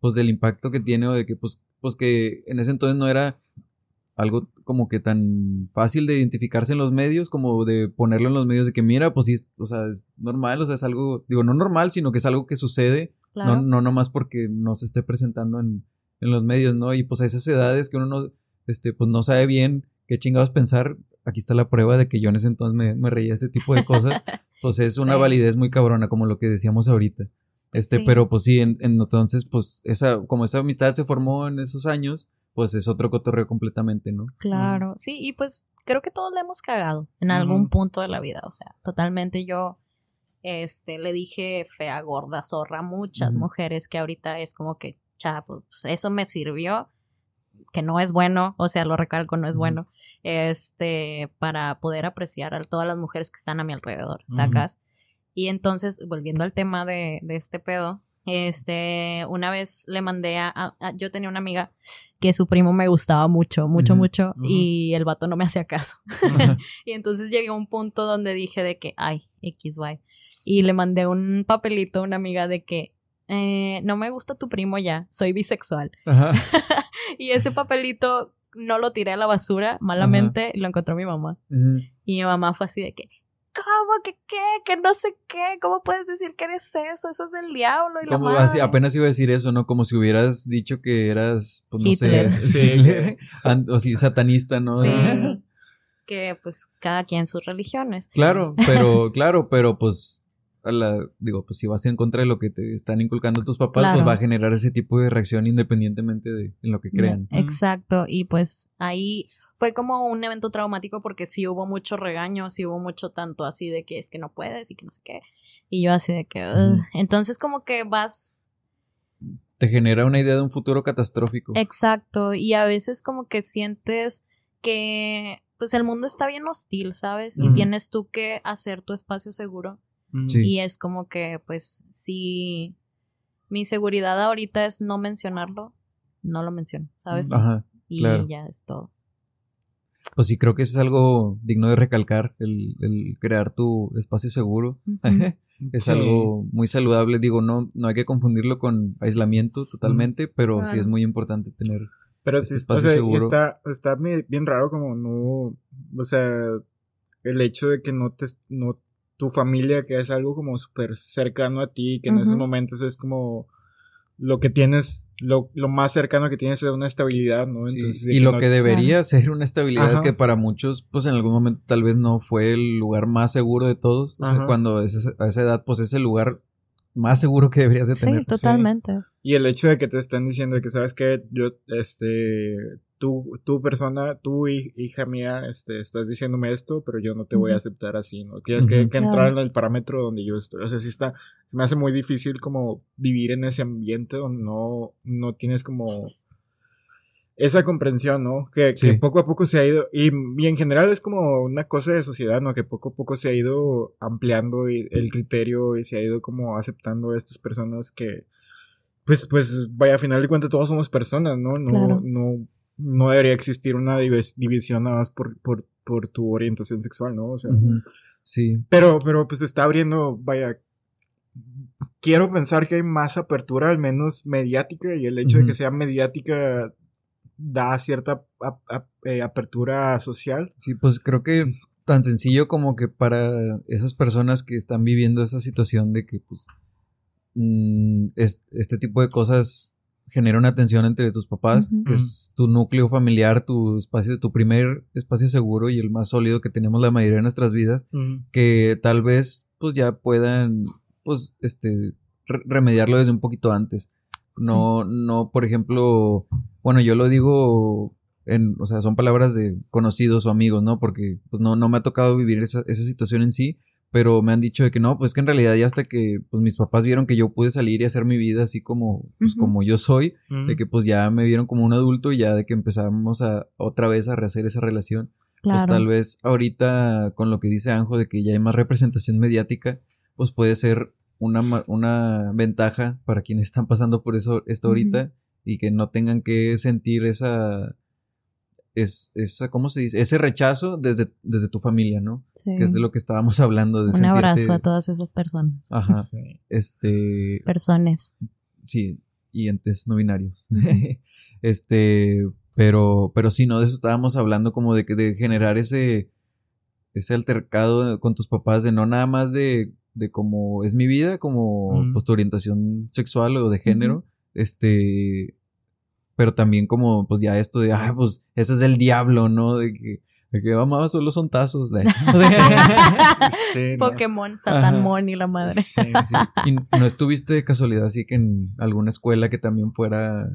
pues del impacto que tiene o de que, pues, pues que en ese entonces no era algo como que tan fácil de identificarse en los medios, como de ponerlo en los medios de que mira, pues sí, o sea, es normal, o sea, es algo, digo, no normal, sino que es algo que sucede, Claro. no, no nomás porque no se esté presentando en, en los medios, ¿no? Y pues a esas edades que uno no, este, pues no sabe bien qué chingados pensar, aquí está la prueba de que yo en ese entonces me, me reía de este tipo de cosas, pues es una Sí. validez muy cabrona, como lo que decíamos ahorita. Este, Sí. pero pues sí, en, en- entonces, pues, esa, como esa amistad se formó en esos años, pues es otro cotorreo completamente, ¿no? Claro, sí, y pues creo que todos le hemos cagado en algún punto de la vida, o sea, totalmente yo este le dije fea, gorda, zorra a muchas mujeres que ahorita es como que, cha, pues eso me sirvió, que no es bueno, o sea, lo recalco, no es bueno, este, para poder apreciar a todas las mujeres que están a mi alrededor. ¿sacas? Y entonces, volviendo al tema de, de este pedo, este, una vez le mandé a, yo tenía una amiga que su primo me gustaba mucho, mucho, mucho, y el vato no me hacía caso. <laughs> y entonces llegué a un punto donde dije de que, ay, XY. Y le mandé un papelito a una amiga de que, eh, no me gusta tu primo ya, soy bisexual. <laughs> Y ese papelito no lo tiré a la basura, malamente, lo encontró mi mamá. Y mi mamá fue así de que, ¿cómo que qué? Que no sé qué, ¿cómo puedes decir que eres eso? Eso es del diablo y la Como madre. así, apenas iba a decir eso, ¿no? Como si hubieras dicho que eras, pues no Hitler. sé, <laughs> Sí. O satanista, ¿no? Sí. que pues cada quien sus religiones. Claro, pero, claro, pero pues, a la, digo, pues si vas en contra de lo que te están inculcando tus papás, Claro. pues va a generar ese tipo de reacción independientemente de en lo que crean. Exacto, y pues ahí fue como un evento traumático porque sí hubo mucho regaño, sí hubo mucho tanto así de que es que no puedes y que no sé qué. Y yo así de que, entonces como que vas Te genera una idea de un futuro catastrófico. Exacto, y a veces como que sientes que pues el mundo está bien hostil, ¿sabes? Y tienes tú que hacer tu espacio seguro. Sí. Y es como que pues si mi seguridad ahorita es no mencionarlo, no lo menciono, ¿sabes? Ajá. y claro. ya es todo. Pues sí, creo que eso es algo digno de recalcar, el, el crear tu espacio seguro. <laughs> Es Sí. algo muy saludable. Digo, no, no hay que confundirlo con aislamiento totalmente, pero sí es muy importante tener. Pero este sí, o espacio sea, y seguro. está, está bien raro como no, o sea, el hecho de que no te, no, tu familia, que es algo como súper cercano a ti, que en esos momentos es como lo que tienes, lo, lo más cercano que tienes es una estabilidad, ¿no? Sí, Entonces, y lo no- que debería ser una estabilidad Ajá. que para muchos, pues en algún momento tal vez no fue el lugar más seguro de todos. O sea, Ajá. cuando es a esa edad, pues es el lugar más seguro que deberías de Sí, tener. totalmente. Y el hecho de que te estén diciendo que, ¿sabes qué? Yo, este, tú, tu persona, tú, hi- hija mía, este, estás diciéndome esto, pero yo no te voy a aceptar así, ¿no? Tienes que, que entrar Claro. en el parámetro donde yo estoy. O sea, sí está, se me hace muy difícil como vivir en ese ambiente donde no, no tienes como esa comprensión, ¿no? Que, Sí. que poco a poco se ha ido, y, y en general es como una cosa de sociedad, ¿no? Que poco a poco se ha ido ampliando y- el criterio y se ha ido como aceptando a estas personas que, pues, pues, vaya, a final de cuentas todos somos personas, ¿no? No, Claro. no, no debería existir una divis- división nada más por, por, por tu orientación sexual, ¿no? O sea. Sí, pero, pero pues está abriendo, vaya, quiero pensar que hay más apertura, al menos mediática, y el hecho de que sea mediática da cierta ap- ap- eh, apertura social. sí, pues creo que tan sencillo como que para esas personas que están viviendo esa situación de que pues mm, es- este tipo de cosas genera una tensión entre tus papás, que es tu núcleo familiar, tu espacio, tu primer espacio seguro y el más sólido que tenemos la mayoría de nuestras vidas, que tal vez pues ya puedan pues este re- remediarlo desde un poquito antes. No, no, por ejemplo, bueno, yo lo digo en, o sea, son palabras de conocidos o amigos, ¿no? Porque pues no, no me ha tocado vivir esa, esa situación en sí, pero me han dicho de que no, pues que en realidad ya hasta que pues mis papás vieron que yo pude salir y hacer mi vida así como, pues como yo soy, de que pues ya me vieron como un adulto y ya de que empezamos a otra vez a rehacer esa relación. Claro. pues tal vez ahorita con lo que dice Anjo de que ya hay más representación mediática, pues puede ser una, una ventaja para quienes están pasando por eso esto ahorita y que no tengan que sentir esa, es, esa ¿cómo se dice? Ese rechazo desde, desde tu familia, ¿no? Sí. Que es de lo que estábamos hablando. De Un abrazo a todas esas personas. Ajá. <laughs> Sí. Este, Personas. sí, y entes no binarios. <laughs> este, pero, pero sí, no, de eso estábamos hablando como de que de generar ese, ese altercado con tus papás, de no nada más de, de cómo es mi vida, como Ujú. pues tu orientación sexual o de género, este, pero también como pues ya esto de, ah, pues eso es del diablo, ¿no? De que, de que mamá, solo son tazos. <laughs> De, Sí, no. Pokémon, Satanmon y la madre. Sí. Sí. ¿Y no estuviste de casualidad así que en alguna escuela que también fuera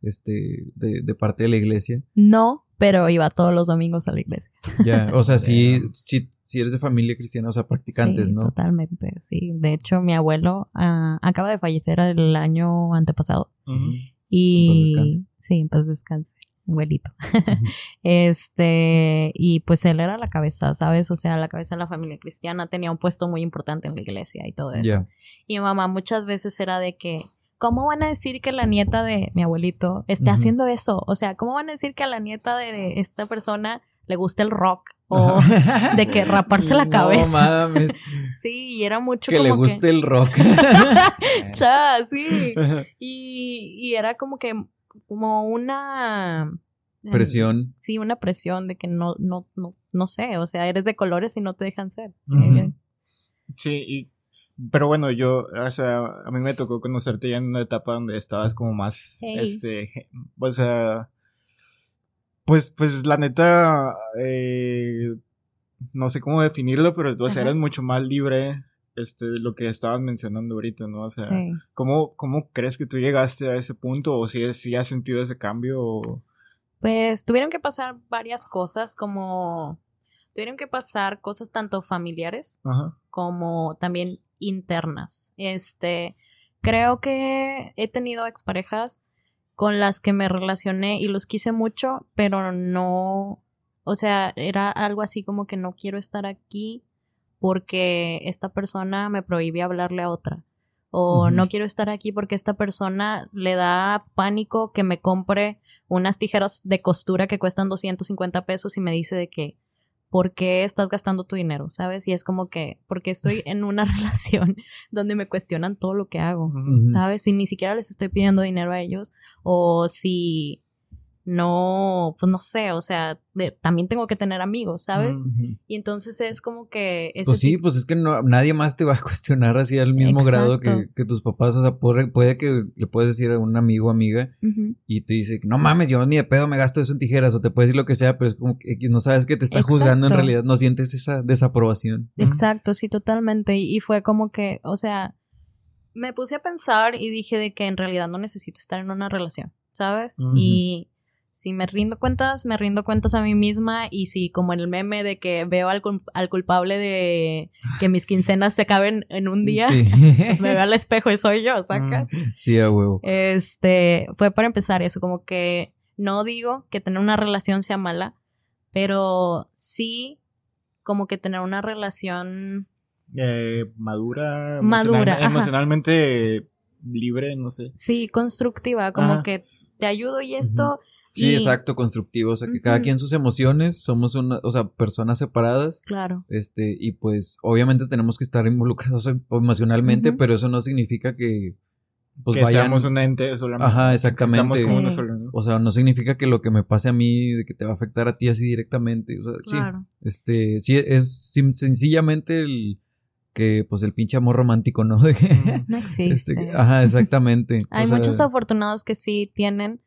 este de, de parte de la iglesia? No, pero iba todos los domingos a la iglesia. Ya, o sea, sí, sí, sí eres de familia cristiana, o sea, practicantes, Sí, ¿no? Totalmente, sí. De hecho, mi abuelo ah, acaba de fallecer el año antepasado. Ujú. Y descanse. sí, en paz descanse, abuelito. <laughs> Este, y pues él era la cabeza, ¿sabes? O sea, la cabeza de la familia cristiana, tenía un puesto muy importante en la iglesia y todo eso. Y mi mamá muchas veces era de que, ¿cómo van a decir que la nieta de mi abuelito esté Ujú. haciendo eso? O sea, ¿cómo van a decir que a la nieta de esta persona le gusta el rock? O de que raparse la <laughs> No cabeza. mames, <laughs> Sí, y era mucho que como le guste el rock. <laughs> Cha, sí. Y, y era como que, como una... Presión. Sí, una presión de que no, no, no, no sé, o sea, eres de colores y no te dejan ser. Eh, Sí, y, pero bueno, yo, o sea, a mí me tocó conocerte ya en una etapa donde estabas como más, Hey. este, o sea, pues, pues la neta, eh, no sé cómo definirlo, pero, o sea, eres mucho más libre, este, de lo que estabas mencionando ahorita, ¿no? O sea, sí. ¿cómo, cómo crees que tú llegaste a ese punto? ¿O si, si has sentido ese cambio? O... Pues tuvieron que pasar varias cosas, como tuvieron que pasar cosas tanto familiares Ajá. como también internas. Este, creo que he tenido exparejas con las que me relacioné y los quise mucho, pero no, o sea, era algo así como que no quiero estar aquí porque esta persona me prohíbe hablarle a otra. O no quiero estar aquí porque esta persona le da pánico que me compre unas tijeras de costura que cuestan 250 pesos y me dice de que, ¿por qué estás gastando tu dinero? ¿Sabes? Y es como que, porque estoy en una <laughs> relación donde me cuestionan todo lo que hago. ¿sabes? Si ni siquiera les estoy pidiendo dinero a ellos o si no, pues no sé, o sea, de- también tengo que tener amigos, ¿sabes? Y entonces es como que... Pues sí, pues es que no, nadie más te va a <laughs> cuestionar así al mismo grado que, que tus papás. O sea, puede, puede que le puedes decir a un amigo o amiga y te dice, no mames, yo ni de pedo me gasto eso en tijeras. O te puede decir lo que sea, pero es como que no sabes que te está juzgando en realidad. No sientes esa desaprobación. Exacto, sí, totalmente. Y, y fue como que, o sea, me puse a pensar y dije de que en realidad no necesito estar en una relación, ¿sabes? Y si me rindo cuentas, me rindo cuentas a mí misma y si como en el meme de que veo al, cul- al culpable de que mis quincenas se acaben en un día, Sí. pues me veo al espejo y soy yo, <laughs> ¿sacas? sí, a huevo. Este, fue para empezar eso, como que no digo que tener una relación sea mala, pero sí como que tener una relación Eh, madura. Madura, emocional- emocionalmente libre, no sé. Sí, constructiva, como Ajá. que te ayudo y esto. Sí, y- exacto, constructivo. O sea, que cada quien sus emociones, somos una, o sea, personas separadas. Claro. Este, y pues, obviamente tenemos que estar involucrados em- emocionalmente, pero eso no significa que, pues que vayan. seamos un ente solamente. Ajá, exactamente. Estamos como Sí. uno solo, ¿no? O sea, no significa que lo que me pase a mí, de que te va a afectar a ti así directamente. O sea, sí. Claro. Este, sí, es sim- sencillamente el que, pues, el pinche amor romántico, ¿no? <laughs> De que- Ujú. No existe. este, ajá, exactamente. <laughs> O Hay sea, muchos afortunados que sí tienen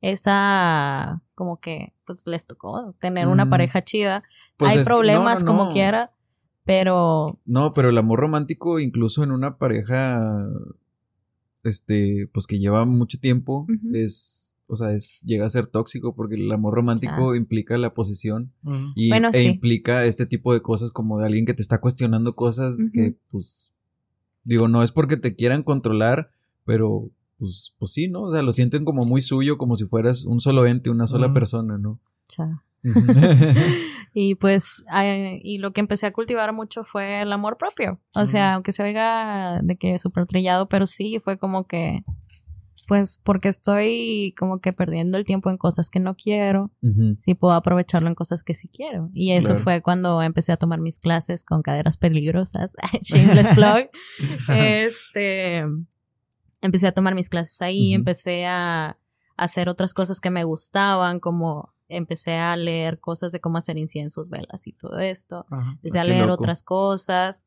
esa, como que, pues les tocó tener una Mm. pareja chida. pues, Hay es que- no, problemas no, como no. quiera, pero No, pero el amor romántico, incluso en una pareja, este, pues que lleva mucho tiempo, es, o sea, es, llega a ser tóxico porque el amor romántico implica la posesión Ujú. y, Bueno, e sí. implica este tipo de cosas como de alguien que te está cuestionando cosas que, pues, digo, no es porque te quieran controlar, pero, pues, pues sí, ¿no? O sea, lo sienten como muy suyo, como si fueras un solo ente, una sola persona, ¿no? cha. <laughs> y pues, ay, y lo que empecé a cultivar mucho fue el amor propio. O sea, aunque se oiga de que súper trillado, pero sí fue como que, pues, porque estoy como que perdiendo el tiempo en cosas que no quiero. Ujú. sí puedo aprovecharlo en cosas que sí quiero. Y eso Claro. fue cuando empecé a tomar mis clases con caderas peligrosas. <laughs> Shameless <laughs> plug. este, empecé a tomar mis clases ahí, empecé a hacer otras cosas que me gustaban, como empecé a leer cosas de cómo hacer inciensos, velas y todo esto. Ajá. Empecé Ah, a leer loco. otras cosas.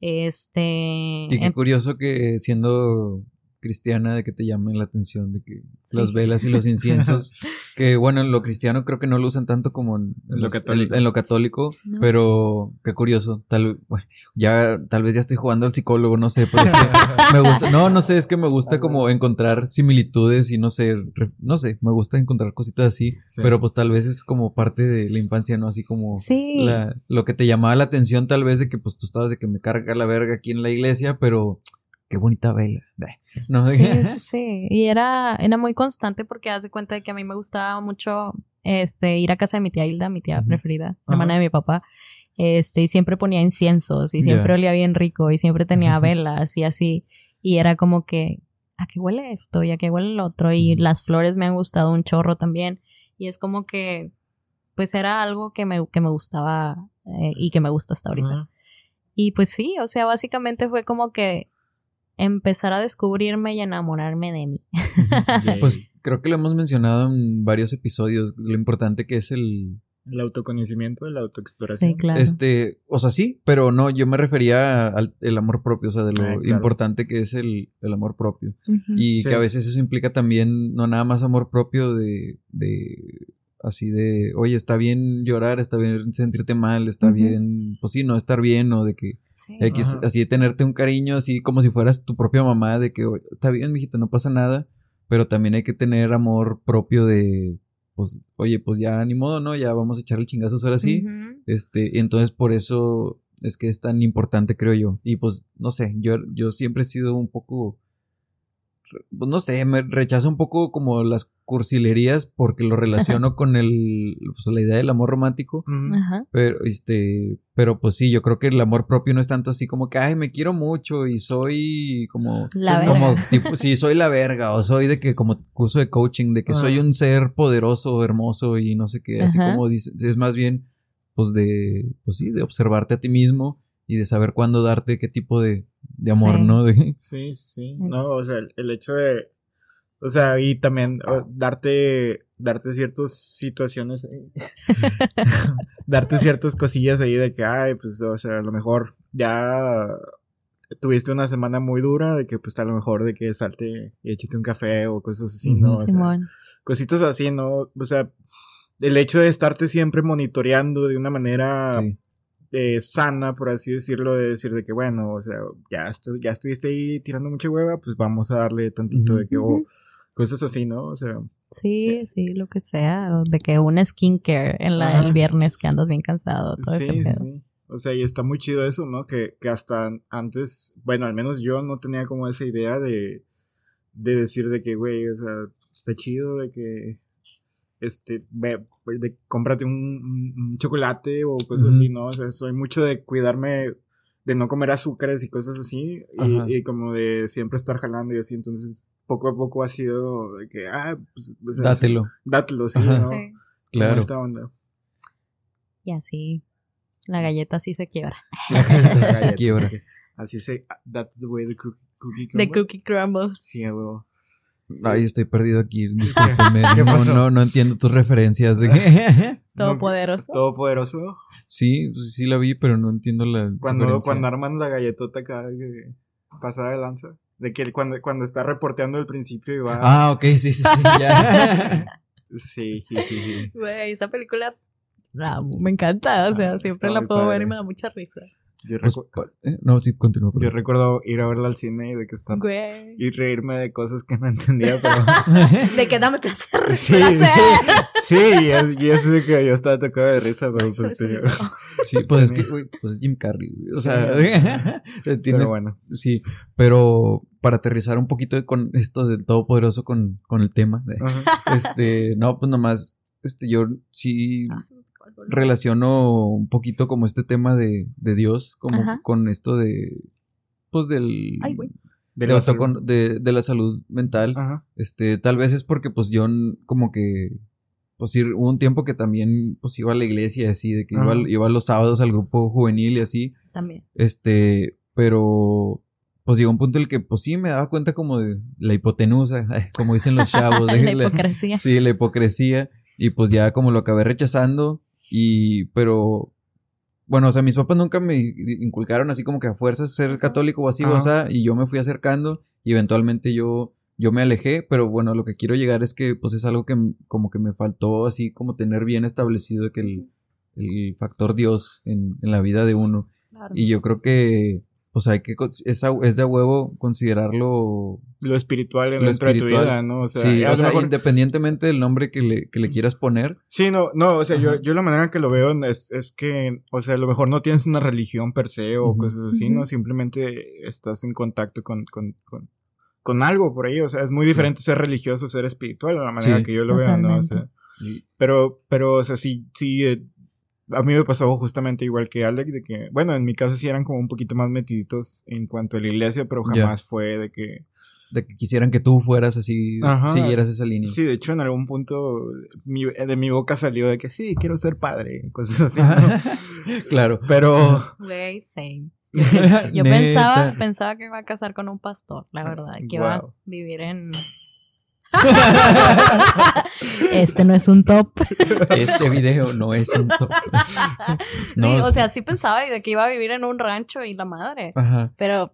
Este, Y qué em- curioso que siendo cristiana de que te llamen la atención de que Sí. las velas y los <laughs> inciensos que bueno en lo cristiano creo que no lo usan tanto como en, En lo los- católico. en- en lo católico, No. pero qué curioso tal bueno, ya tal vez ya estoy jugando al psicólogo no sé pero es que me gusta no no sé es que me gusta como encontrar similitudes y no sé re- no sé me gusta encontrar cositas así Sí. pero pues tal vez es como parte de la infancia no así como sí, la- lo que te llamaba la atención tal vez de que pues tú estabas de que me carga la verga aquí en la iglesia, pero qué bonita vela. No, Sí, <laughs> sí, sí. Y era, era muy constante porque haz de cuenta de que a mí me gustaba mucho este ir a casa de mi tía Hilda, mi tía preferida, hermana de mi papá. Este, y siempre ponía inciensos y siempre olía bien rico y siempre tenía velas y así. Y era como que, ¿a qué huele esto? ¿Y a qué huele el otro? Y las flores me han gustado un chorro también. Y es como que, pues era algo que me, que me gustaba eh, y que me gusta hasta ahorita. Y pues sí, o sea, básicamente fue como que empezar a descubrirme y enamorarme de mí. pues creo que lo hemos mencionado en varios episodios, lo importante que es el El autoconocimiento, la autoexploración. Sí, claro. este, o sea, sí, pero no, yo me refería al el amor propio, o sea, de lo Ah, claro. importante que es el, el amor propio. Y Sí. que a veces eso implica también no nada más amor propio de, de así de, oye, está bien llorar, está bien sentirte mal, está bien, pues sí, no estar bien o de que Sí. X, así de tenerte un cariño, así como si fueras tu propia mamá, de que "Oye, está bien, mijita, no pasa nada, pero también hay que tener amor propio de, pues, oye, pues ya ni modo, ¿no? Ya vamos a echar el chingazo ahora sí. Ujú. Este, y entonces por eso es que es tan importante, creo yo. Y pues, no sé, yo, yo siempre he sido un poco, no sé, me rechazo un poco como las cursilerías porque lo relaciono con el, pues, la idea del amor romántico. Ajá. Pero, este, pero pues sí, yo creo que el amor propio no es tanto así como que, ay, me quiero mucho y soy como, La como verga. tipo, sí, soy la verga o soy de que como curso de coaching, de que soy un ser poderoso, hermoso y no sé qué, así Ajá. como dice, es más bien, pues de, pues sí, de observarte a ti mismo y de saber cuándo darte qué tipo de, de amor, Sí. ¿no? De, Sí, sí, No, o sea, el, el hecho de. O sea, y también o, darte. Darte ciertas situaciones. ahí. <laughs> <laughs> darte ciertas cosillas ahí de que, ay, pues, o sea, a lo mejor ya. Tuviste una semana muy dura, de que, pues, a lo mejor de que salte y échate un café o cosas así, ¿no? O sea, cositas así, ¿no? O sea, el hecho de estarte siempre monitoreando de una manera sí. Eh, sana, por así decirlo, de decir de que, bueno, o sea, ya, estu- ya estuviste ahí tirando mucha hueva, pues vamos a darle tantito de que, o cosas así, ¿no? O sea, Sí, sí, lo que sea. o De que un skincare en la, el viernes que andas bien cansado, todo sí, ese sí, pedo. sí. O sea, y está muy chido eso, ¿no? Que, que hasta antes, bueno, al menos yo no tenía como esa idea de, de decir de que, güey, o sea, está chido de que, este, ve, de, cómprate un, chocolate o cosas así, ¿no? O sea, soy mucho de cuidarme, de no comer azúcares y cosas así, y, y como de siempre estar jalando y así, entonces, poco a poco ha sido de que, ah, pues, sea, Dátelo, Dátelo, sí. ¿no? Sí. Claro. esta onda. Y así, la galleta sí se quiebra. Así se quiebra. Así se. That's the way the cookie, cookie De crumbles. cookie crumbles. Sí, huevo. Ay, estoy perdido aquí, <laughs> discúlpeme, ¿Qué no, no, no entiendo tus referencias. de que- <laughs> Todopoderoso. Todopoderoso. sí, pues sí la vi, pero no entiendo la Cuando, referencia. cuando arman la galletota acá que pasada de lanza. De que cuando, cuando está reporteando al principio y va. Ah, ok, sí, sí, sí, ya. <laughs> Sí, sí, sí, sí. Güey, esa película la me encanta. O sea, Ah, siempre la puedo ver y me da mucha risa. Yo, Pues, eh, no, sí, continúa. yo recuerdo ir a verla al cine y de que. Güey. Y reírme de cosas que no entendía, pero. <laughs> De que dame placer. <laughs> Sí, placer. sí, y es, y es de que yo estaba tocado de risa, pero pues. sí, <laughs> Sí, pues es que, güey, pues es Jim Carrey, güey, O sea, Pero tienes, bueno. sí, pero para aterrizar un poquito con esto del todopoderoso con, con el tema, de- este, no, pues nomás, este, yo sí relaciono un poquito como este tema de, de Dios, como Ajá. con esto de, pues del, Ay, güey. De de, la autocon- de, de la salud mental. Ajá. Este, tal vez es porque pues yo como que pues ir- hubo un tiempo que también pues iba a la iglesia y así, de que iba, los sábados al grupo juvenil y así, También. este, pero pues llegó un punto en el que pues sí me daba cuenta como de la hipotenusa, <laughs> como dicen los chavos, <laughs> la- hipocresía. sí, la hipocresía y pues ya como lo acabé rechazando y pero bueno, o sea, mis papás nunca me inculcaron así como que a fuerzas ser católico o así, Ajá. o sea, y yo me fui acercando y eventualmente yo yo me alejé, pero bueno, lo que quiero llegar es que pues es algo que como que me faltó así como tener bien establecido que el, el factor Dios en, en la vida de uno. Claro. Y yo creo que pues hay que es, a- es de huevo considerarlo Lo espiritual Lo dentro de tu espiritual. vida, ¿no? O sea, sí, o sea, mejor- independientemente del nombre que le, que le quieras poner. Sí, no, no, o sea, yo, yo la manera que lo veo es, es que, o sea, a lo mejor no tienes una religión per se o cosas así, ¿no? Simplemente estás en contacto con, con, con, con algo por ahí, o sea, es muy diferente ser religioso, ser espiritual, de la manera Sí. que yo lo veo, ¿no? O Totalmente. sea, pero, pero, o sea, sí, sí, eh, a mí me pasó justamente igual que Alec, de que, bueno, en mi caso sí eran como un poquito más metiditos en cuanto a la iglesia, pero jamás fue de que, De que quisieran que tú fueras así, Ajá. siguieras esa línea. sí, de hecho en algún punto mi- de mi boca salió de que sí, quiero ser padre, cosas así, ¿no? <laughs> claro. Pero, Güey, same. <laughs> Yo Neta. pensaba, pensaba que iba a casar con un pastor, la verdad, que iba a vivir en... <laughs> este no es un top. Este video no es un top. <laughs> No, sí, o sea, sí pensaba de que iba a vivir en un rancho y la madre. Ajá. Pero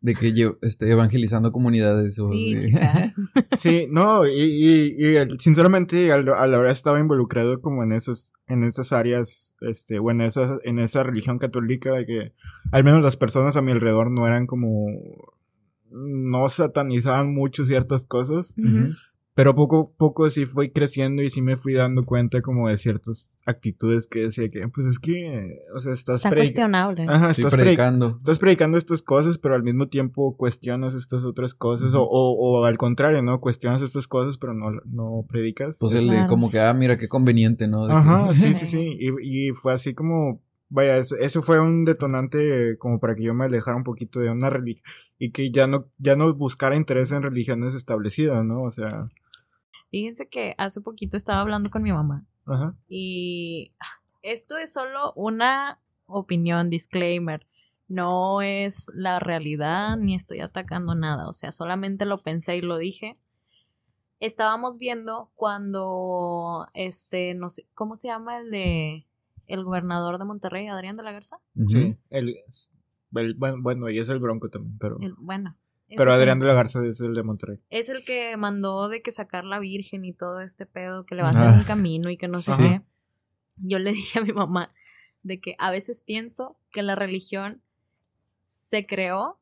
De que yo esté evangelizando comunidades o sí, de- chica. <laughs> Sí, no, y, y, y el- sinceramente al, al haber estado involucrado como en esas, en esas áreas, este, o en esa, en esa religión católica, de que al menos las personas a mi alrededor no eran como, no satanizaban mucho ciertas cosas, Ujú. Pero poco a poco sí fui creciendo y sí me fui dando cuenta como de ciertas actitudes que decía que, pues es que, o sea, estás Está cuestionable. Ajá, estás predic- predicando. estás predicando estas cosas, pero al mismo tiempo cuestionas estas otras cosas, o, o, o al contrario, ¿no? Cuestionas estas cosas, pero no, no predicas. Pues el de Claro. como que, ah, mira qué conveniente, ¿no? De que- Ajá, <laughs> sí, sí, sí. Y, y fue así como, vaya, eso, eso fue un detonante como para que yo me alejara un poquito de una religión y que ya no, ya no buscara interés en religiones establecidas, ¿no? O sea, Fíjense que hace poquito estaba hablando con mi mamá ajá. y ah, esto es solo una opinión, disclaimer. No es la realidad ni estoy atacando nada, o sea, solamente lo pensé y lo dije. Estábamos viendo cuando este, no sé, ¿cómo se llama el de el gobernador de Monterrey, Adrián de la Garza? Sí. El, el- bueno, bueno, y es el Bronco también, pero, El- bueno. pero sí. Adrián de la Garza es el de Monterrey. Es el que mandó de que sacar la Virgen y todo este pedo, que le va a hacer Ah. un camino y que no sé Sí. qué. Yo le <laughs> dije a mi mamá de que a veces pienso que la religión se creó.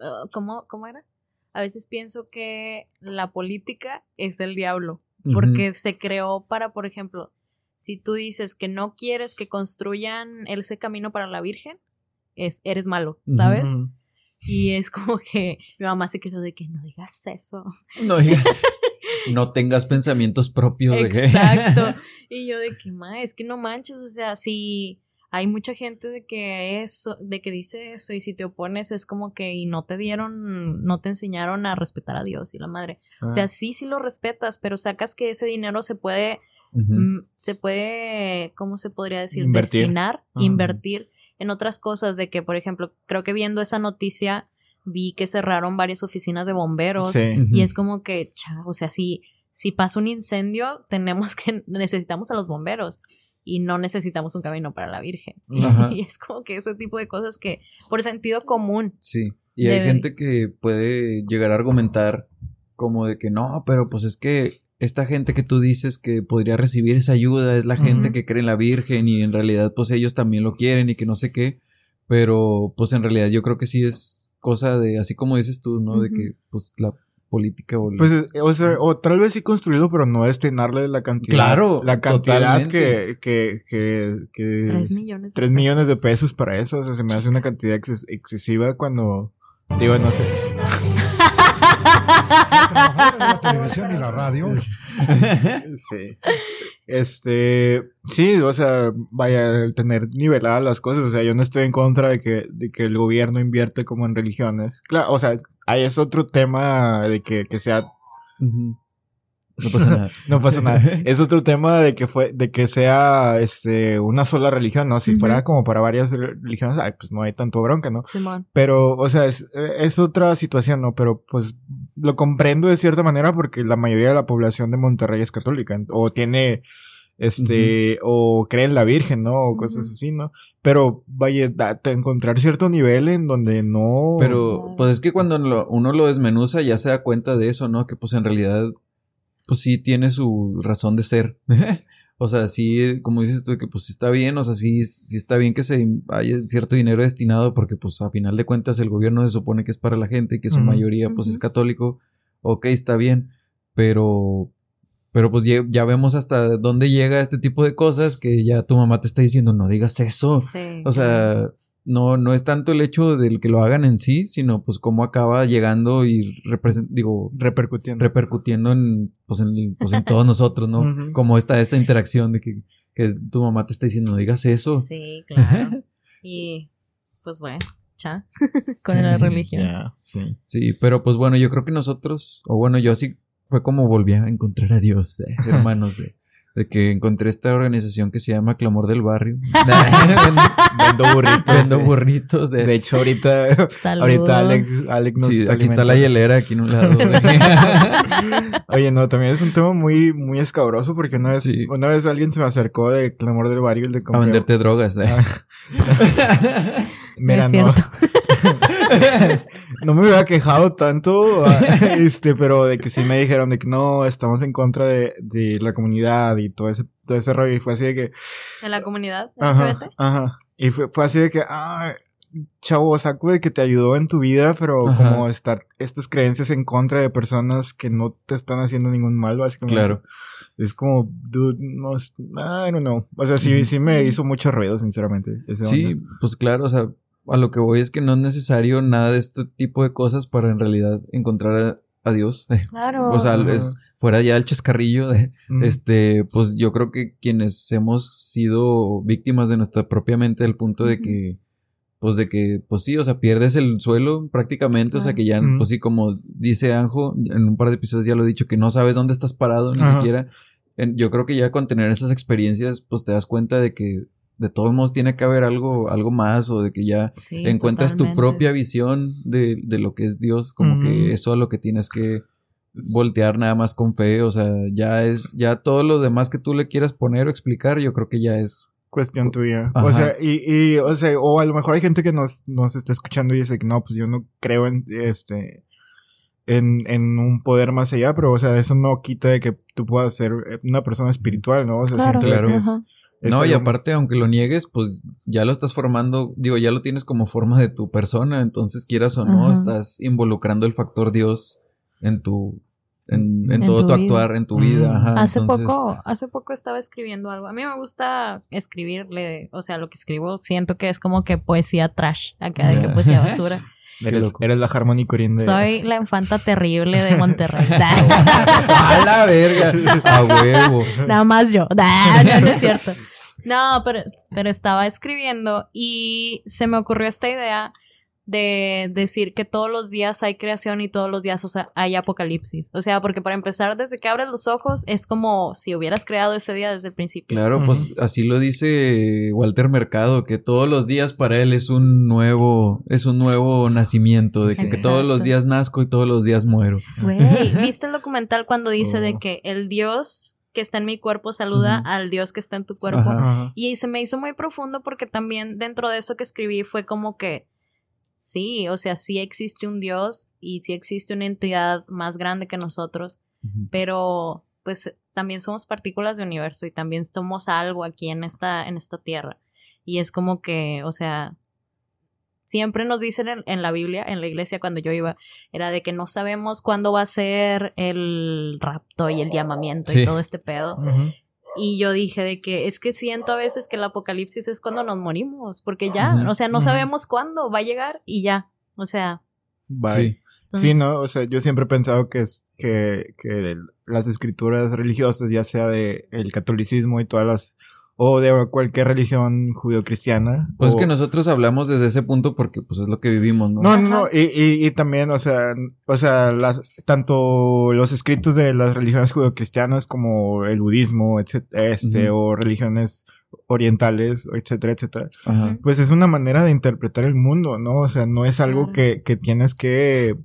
uh, ¿cómo, ¿Cómo era? A veces pienso que la política es el diablo. Porque se creó para, por ejemplo, si tú dices que no quieres que construyan ese camino para la Virgen, es, eres malo. ¿sabes? Y es como que mi mamá se quedó de que no digas eso. No digas. <laughs> no tengas pensamientos propios de que. Exacto. <laughs> Y yo de que, ma, es que no manches, o sea, si hay mucha gente de que eso, de que dice eso y si te opones es como que y no te dieron, no te enseñaron a respetar a Dios y la madre. O sea, Ah. sí, sí lo respetas, pero sacas que ese dinero se puede, Mm, se puede, ¿cómo se podría decir? Invertir. Destinar, invertir en otras cosas de que, por ejemplo, creo que viendo esa noticia vi que cerraron varias oficinas de bomberos Sí. Y es como que, cha, o sea, si, si pasa un incendio, tenemos que, <laughs> necesitamos a los bomberos y no necesitamos un camino para la Virgen. <laughs> Ajá. Y es como que ese tipo de cosas que, por sentido común, Sí. Y hay Debe- gente que puede llegar a argumentar como de que no, pero pues es que esta gente que tú dices que podría recibir esa ayuda es la gente Ujú. que cree en la Virgen y en realidad pues ellos también lo quieren y que no sé qué. Pero pues en realidad yo creo que sí es cosa de, así como dices tú, ¿no? De Ujú. que pues la política o... el- Pues, eh, o sea, o tal vez sí construido, pero no destinarle la cantidad. Claro, La cantidad que, que, que, que, tres millones. de 3 millones de pesos. para eso. O sea, se me hace una cantidad exces- excesiva cuando. Digo, no sé. <laughs> de la televisión y la radio. Sí. Este. Sí, o sea, vaya, el tener niveladas las cosas. O sea, yo no estoy en contra de que, de que el gobierno invierte como en religiones. Claro, o sea, ahí es otro tema de que, que sea. No pasa nada. <laughs> No pasa nada. <laughs> Es otro tema de que fue, de que sea este una sola religión, ¿no? Si fuera como para varias re- religiones, ay, pues no hay tanto bronca, ¿no? Simón. Pero, o sea, es, es otra situación, ¿no? Pero pues lo comprendo de cierta manera porque la mayoría de la población de Monterrey es católica, o tiene este, o cree en la Virgen, ¿no? O cosas así, ¿no? Pero vaya, da- encontrar cierto nivel en donde no. Pero, pues es que cuando lo- uno lo desmenuza ya se da cuenta de eso, ¿no? Que pues en realidad, pues sí tiene su razón de ser. <laughs> o sea, sí, como dices tú, que pues sí está bien, o sea, sí, sí está bien que se haya cierto dinero destinado porque pues a final de cuentas el gobierno se supone que es para la gente y que su mayoría pues es católico. Ok, está bien, pero... Pero pues ya, ya vemos hasta dónde llega este tipo de cosas que ya tu mamá te está diciendo, no digas eso. Sí. O sea, no, no es tanto el hecho del que lo hagan en sí, sino pues cómo acaba llegando y digo, repercutiendo. repercutiendo en, pues en, pues en todos nosotros, ¿no? Como está esta interacción de que, que tu mamá te está diciendo, no digas eso. Sí, claro. <laughs> y pues bueno, cha, <laughs> con la religión. Sí. Sí, pero pues bueno, yo creo que nosotros, o bueno, yo así fue como volví a encontrar a Dios, eh, hermanos, de, de que encontré esta organización que se llama Clamor del Barrio. <laughs> Vendo burritos. Vendo burritos. De hecho, ahorita, Saludos. ahorita Alex, Alex nos Sí, está aquí está la hielera, aquí en un lado. <laughs> Oye, no, también es un tema muy, muy escabroso porque una vez, Sí. una vez alguien se me acercó de Clamor del Barrio y le a compré. venderte drogas. eh. <laughs> Mira, No <laughs> no. me hubiera quejado tanto, ah, <laughs> este, pero de que sí me dijeron de que no, estamos en contra de, de la comunidad y todo ese, todo ese rollo. Y fue así de que, En la comunidad ajá, LGBT. ajá. Y fue, fue así de que, ah, chavo saco de que te ayudó en tu vida, pero Ajá. como estar estas creencias en contra de personas que no te están haciendo ningún mal, básicamente. Claro. Es como, dude, no, es- I don't know. O sea, sí, sí me hizo mucho ruido, sinceramente. ese Sí, onda. pues claro, o sea, a lo que voy es que no es necesario nada de este tipo de cosas para en realidad encontrar a, a Dios. <laughs> Claro. O sea, es fuera ya el chascarrillo de, Mm. este, pues yo creo que quienes hemos sido víctimas de nuestra propia mente al punto de que, pues de que, pues sí, o sea, pierdes el suelo prácticamente, o sea que ya, pues sí, como dice Anjo, en un par de episodios ya lo he dicho, que no sabes dónde estás parado ni Ajá. siquiera. En- yo creo que ya con tener esas experiencias, pues te das cuenta de que de todos modos tiene que haber algo, algo más o de que ya Sí, encuentras tu propia visión de, de lo que es Dios, como que eso a lo que tienes que voltear nada más con fe, o sea, ya es, ya todo lo demás que tú le quieras poner o explicar, yo creo que ya es, Cuestión tuya. Ajá. O sea, y, y, o sea, o a lo mejor hay gente que nos, nos está escuchando y dice que no, pues yo no creo en, este, en, en un poder más allá, pero, o sea, eso no quita de que tú puedas ser eh, una persona espiritual, ¿no? O sea, Claro, siento Claro. que es- no, y aparte, aunque lo niegues, pues ya lo estás formando, digo, ya lo tienes como forma de tu persona, entonces quieras o no, Ajá. estás involucrando el factor Dios en tu, en, en En todo tu actuar, en tu Mm. vida, ajá. Hace entonces- poco, hace poco estaba escribiendo algo. A mí me gusta escribirle, o sea, lo que escribo siento que es como que poesía trash, acá de que poesía <laughs> basura. eres, la Harmony de... Soy <laughs> la infanta terrible de Monterrey. <laughs> ¡A la verga! ¡A huevo! Nada más yo. No, no es cierto. No, pero, pero estaba escribiendo y se me ocurrió esta idea de decir que todos los días hay creación y todos los días o sea, hay apocalipsis. O sea, porque para empezar, desde que abres los ojos es como si hubieras creado ese día desde el principio. Claro, pues así lo dice Walter Mercado, que todos los días para él es un nuevo, es un nuevo nacimiento, de que, todos los días nazco y todos los días muero. Güey, ¿viste el documental cuando dice de Oh. que el Dios que está en mi cuerpo saluda al Dios que está en tu cuerpo? Ajá. Y se me hizo muy profundo porque también dentro de eso que escribí fue como que sí, o sea, sí existe un Dios y sí existe una entidad más grande que nosotros, pero pues también somos partículas de universo y también somos algo aquí en esta, en esta tierra. Y es como que, o sea, siempre nos dicen en, en la Biblia, en la iglesia cuando yo iba, era de que no sabemos cuándo va a ser el rapto y el llamamiento Sí. y todo este pedo. Y yo dije de que es que siento a veces que el apocalipsis es cuando nos morimos, porque ya, o sea, no sabemos cuándo va a llegar y ya. O sea, Bye. Sí. entonces, Sí, no, o sea, yo siempre he pensado que es que, que el- las escrituras religiosas, ya sea de el catolicismo y todas las o de cualquier religión judio-cristiana. Pues es o- que nosotros hablamos desde ese punto porque pues es lo que vivimos, ¿no? No, no, no, y, y, y también, o sea, o sea, las, tanto los escritos de las religiones judio-cristianas como el budismo, etcétera, este, o religiones orientales, etcétera, etcétera, Ajá. pues es una manera de interpretar el mundo, ¿no? O sea, no es algo que, que tienes que,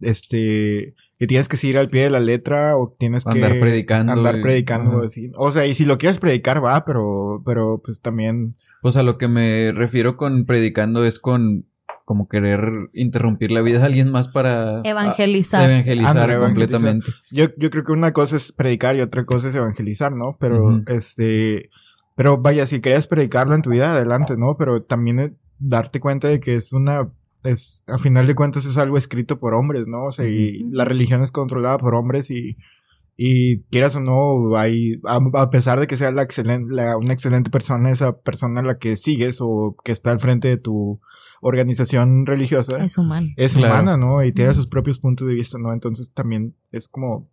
este, que tienes que seguir al pie de la letra o tienes que Andar predicando, andar y- predicando, ajá. así. O sea, y si lo quieres predicar va, pero, pero pues también, Pues a lo que me refiero con predicando es con como querer interrumpir la vida de alguien más para evangelizar. a- evangelizar completamente. yo, yo creo que una cosa es predicar y otra cosa es evangelizar, ¿no? Pero, este, pero vaya, si querías predicarlo en tu vida, adelante, ¿no? Pero también eh, darte cuenta de que es una, es, a final de cuentas es algo escrito por hombres, ¿no? O sea, y la religión es controlada por hombres y, y quieras o no, hay, a, a pesar de que sea la excelente, la, una excelente persona, esa persona a la que sigues o que está al frente de tu organización religiosa, Es humano. es Claro. humana, ¿no? Y tiene sus propios puntos de vista, ¿no? Entonces también es como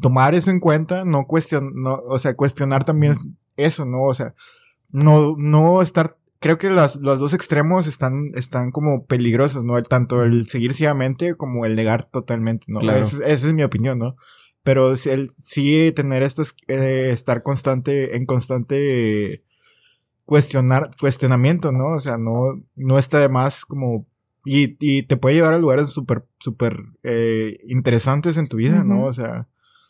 tomar eso en cuenta, no cuestionar, no, o sea, cuestionar también eso, ¿no? O sea, no, no estar, creo que las, los dos extremos están, están como peligrosos, ¿no? El, tanto el seguir ciegamente como el negar totalmente, ¿no? Claro. Esa, es- esa es mi opinión, ¿no? Pero sí, el, sí tener estos, eh, estar constante, en constante eh, cuestionar, cuestionamiento, ¿no? O sea, no, no está de más como y, y te puede llevar a lugares súper, súper eh, interesantes en tu vida, ¿no? O sea,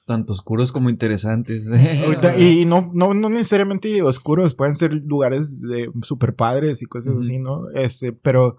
Tanto oscuros como interesantes. <laughs> y no, no, no necesariamente oscuros, pueden ser lugares de súper padres y cosas así, ¿no? Este, pero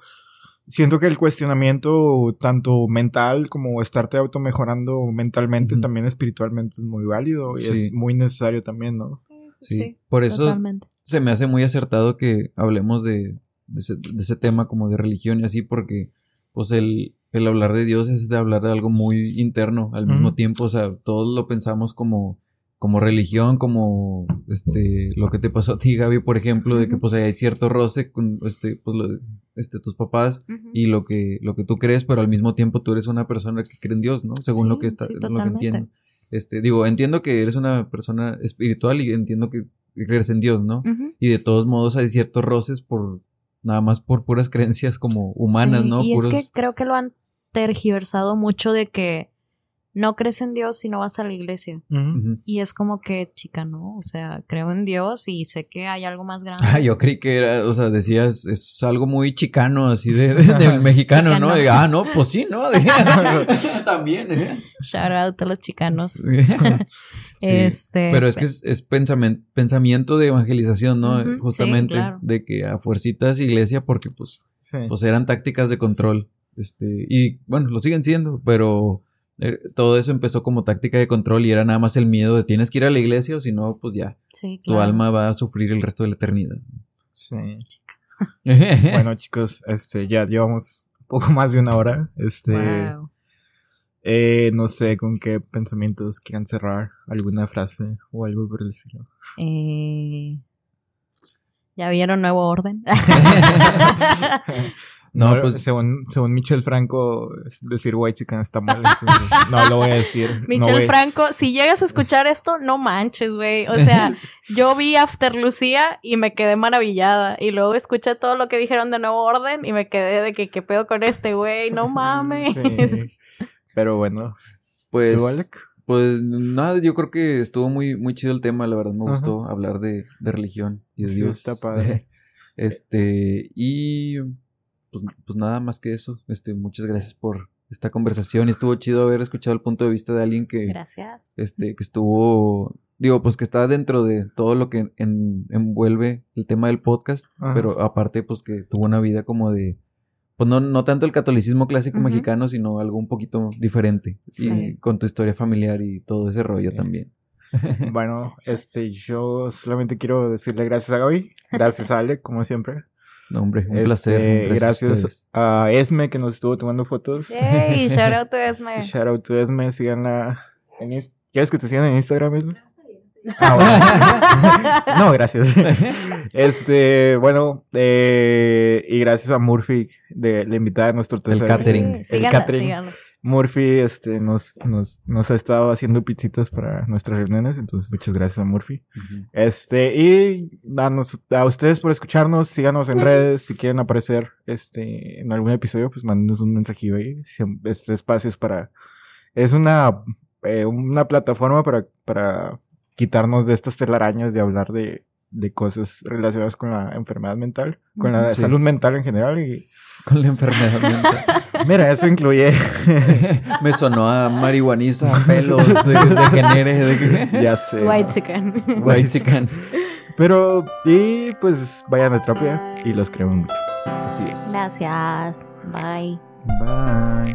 siento que el cuestionamiento, tanto mental como estarte automejorando mentalmente, también espiritualmente es muy válido y Sí. es muy necesario también, ¿no? Sí, sí, Sí. sí, Por eso totalmente. se me hace muy acertado que hablemos de, de ese, de ese tema como de religión y así, porque pues el, el hablar de Dios es de hablar de algo muy interno al mismo tiempo, o sea, todos lo pensamos como, como religión, como este, lo que te pasó a ti, Gaby, por ejemplo, de que pues hay cierto roce con este, pues, lo de- este, tus papás y lo que, lo que tú crees, pero al mismo tiempo tú eres una persona que cree en Dios, ¿no? Según lo que está, sí, lo que entiendo. Este, digo, entiendo que eres una persona espiritual y entiendo que crees en Dios, ¿no? Y de todos modos hay ciertos roces por nada más por puras creencias como humanas, Sí, ¿no? Y Puros- es que creo que lo han tergiversado mucho de que no crees en Dios si no vas a la iglesia. Y es como que, chica, no, o sea, creo en Dios y sé que hay algo más grande. Ah, yo creí que era, o sea, decías, es algo muy chicano, así de, de- del <laughs> mexicano, ¿no? De, ah, no, pues sí, ¿no? <laughs> De- <laughs> También, ¿eh? Shout out a los chicanos. Sí. Este, Pero es que es, pensamiento de evangelización, ¿no? Justamente claro. de que a fuercitas iglesia porque pues, Sí. pues eran tácticas de control. Este, y bueno, lo siguen siendo, pero eh, todo eso empezó como táctica de control y era nada más el miedo de tienes que ir a la iglesia o si no, pues ya, sí, tu alma va a sufrir el resto de la eternidad. Sí. <laughs> Bueno, chicos, este, ya llevamos poco más de una hora. Este, Wow. Eh, no sé con qué pensamientos quieran cerrar, alguna frase o algo por el estilo. Eh, ¿Ya vieron Nuevo Orden? <laughs> No, No, pues- según, según Michel Franco, decir white chicken está mal, <laughs> entonces no lo voy a decir. Michel Franco, si llegas a escuchar esto, no manches, güey. O sea, <laughs> yo vi After Lucía y me quedé maravillada. Y luego escuché todo lo que dijeron de Nuevo Orden y me quedé de que qué pedo con este, güey. No mames. Sí. Pero bueno, Pues, ¿tú, Alec? pues nada, yo creo que estuvo muy, muy chido el tema, la verdad me Ajá. gustó hablar de, de religión y de Sí, Dios. está padre. <laughs> Este, y pues, pues nada más que eso. Este, muchas gracias por esta conversación. Y estuvo chido haber escuchado el punto de vista de alguien que, Gracias. este, que estuvo, digo, pues que está dentro de todo lo que en- envuelve el tema del podcast, Ajá. pero aparte, pues que tuvo una vida como de, pues no, no tanto el catolicismo clásico mexicano, sino algo un poquito diferente. Y Sí. con tu historia familiar y todo ese rollo Sí. también. <laughs> Bueno, este, yo solamente quiero decirle gracias a Gaby, gracias a Alec, como siempre. No, hombre, un Este, placer. un gracias a Esme que nos estuvo tomando fotos. Yay, shout out to <laughs> Esme. Shout out to Esme, síganla. En ¿Quieres que te sigan en Instagram, Esme? Ah, bueno. <laughs> no, gracias. <laughs> Este, bueno, eh, y gracias a Murphy, de la invitada de nuestro tercer catering. Sí, El síganla, catering. síganla. Murphy, este, nos, nos, nos ha estado haciendo pizzitas para nuestras reuniones, entonces muchas gracias a Murphy. Este, y danos, a ustedes por escucharnos, síganos en redes, si quieren aparecer, este, en algún episodio, pues mándenos un mensajillo ahí, este espacio es para, es una, eh, una plataforma para, para quitarnos de estas telarañas de hablar de, de cosas relacionadas con la enfermedad mental, con la sí. salud mental en general, y <laughs> Con la enfermedad mental. <laughs> mira, eso incluye, <laughs> Me sonó a marihuaniza, a pelos, de, de genere, de que... ya sé. White chicken. White chicken. Pero, y pues vayan a terapia y los queremos mucho. Así es. Gracias. Bye. Bye.